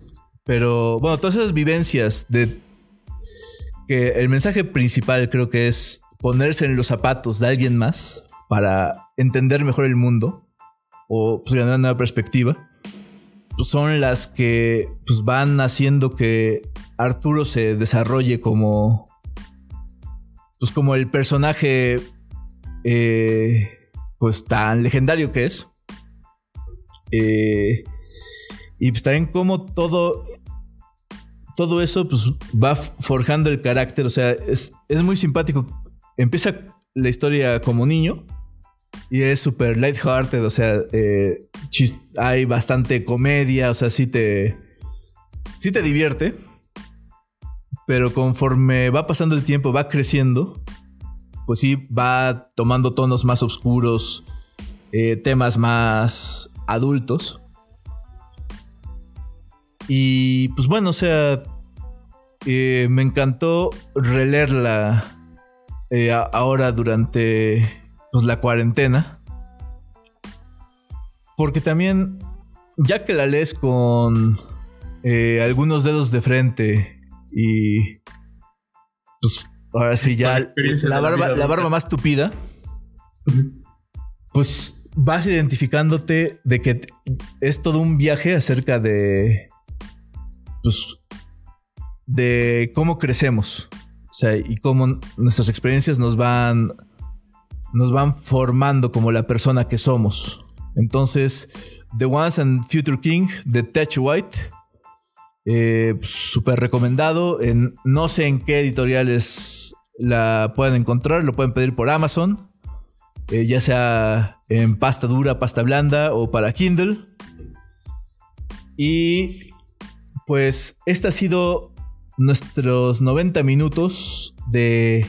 pero bueno, todas esas vivencias de que el mensaje principal creo que es ponerse en los zapatos de alguien más para entender mejor el mundo o pues, ganar una nueva perspectiva, pues, son las que pues, van haciendo que Arturo se desarrolle como pues como el personaje eh, pues tan legendario que es. Eh, y pues también como todo todo eso pues va forjando el carácter, o sea, es, muy simpático. Empieza la historia como niño y es súper lighthearted, o sea, eh, hay bastante comedia, o sea, sí te, sí te divierte, pero conforme va pasando el tiempo, va creciendo, pues sí va tomando tonos más oscuros, eh, temas más adultos. Y pues bueno, o sea, eh, me encantó releerla ahora durante pues, la cuarentena. Porque también, ya que la lees con eh, algunos dedos de frente y pues ahora sí ya la barba, la barba más tupida, pues vas identificándote de que es todo un viaje acerca de pues, de cómo crecemos. O sea, y cómo nuestras experiencias nos van, nos van formando como la persona que somos. Entonces, The Once and Future King de Tech White. Eh, Súper recomendado. En, no sé en qué editoriales la pueden encontrar. Lo pueden pedir por Amazon. Eh, ya sea en pasta dura, pasta blanda o para Kindle. Y pues este ha sido nuestros 90 minutos de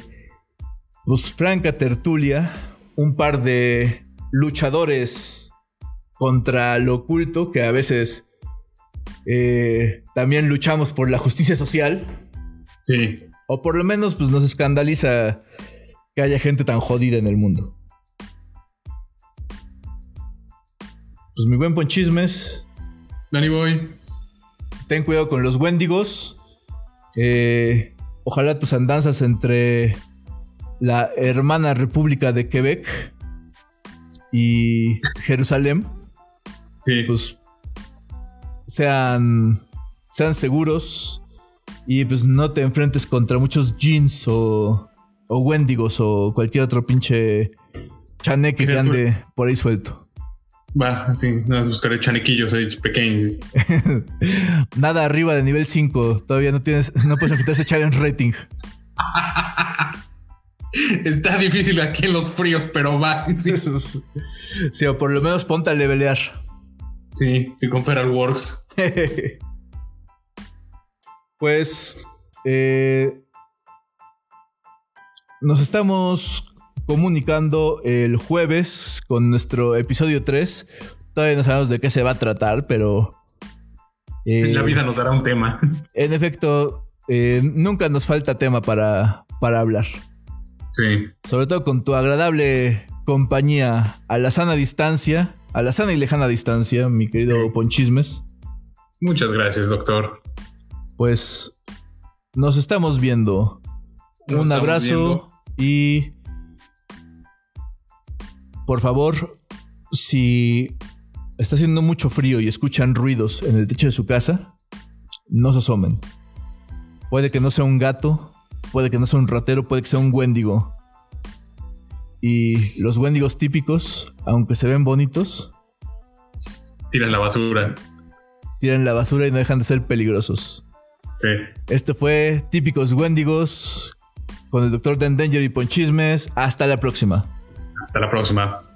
pues, franca tertulia, un par de luchadores contra lo oculto que a veces eh, también luchamos por la justicia social. Sí. O por lo menos, pues nos escandaliza que haya gente tan jodida en el mundo. Pues mi buen Ponchismes. Danny Boy. Ten cuidado con los Wendigos. Eh, ojalá tus andanzas entre la hermana República de Quebec y Jerusalén. Sí. Pues sean, sean seguros y pues no te enfrentes contra muchos jeans o, o Wendigos o cualquier otro pinche chaneque que ande por ahí suelto. Va, sí, nada más buscaré chanequillos ahí pequeños. Nada arriba de nivel 5. Todavía no tienes, no puedes enfrentar ese challenge rating. Está difícil aquí en los fríos, pero va. Sí, sí o por lo menos ponte a levelear. Sí, sí, con Feral Works. pues eh, nos estamos comunicando el jueves con nuestro episodio 3. Todavía no sabemos de qué se va a tratar, pero... Eh, la vida nos dará un tema. En efecto, eh, nunca nos falta tema para, para hablar. Sí. Sobre todo con tu agradable compañía a la sana distancia, a la sana y lejana distancia, mi querido Ponchismes. Muchas gracias, doctor. Pues nos estamos viendo. un abrazo y por favor, si está haciendo mucho frío y escuchan ruidos en el techo de su casa, no se asomen. Puede que no sea un gato, puede que no sea un ratero, puede que sea un wendigo. Y los wendigos típicos, aunque se ven bonitos, tiran la basura. Tiran la basura y no dejan de ser peligrosos. Sí. Esto fue Típicos Wendigos con el Dr. Dan Danger y Ponchismes. Hasta la próxima. Hasta la próxima.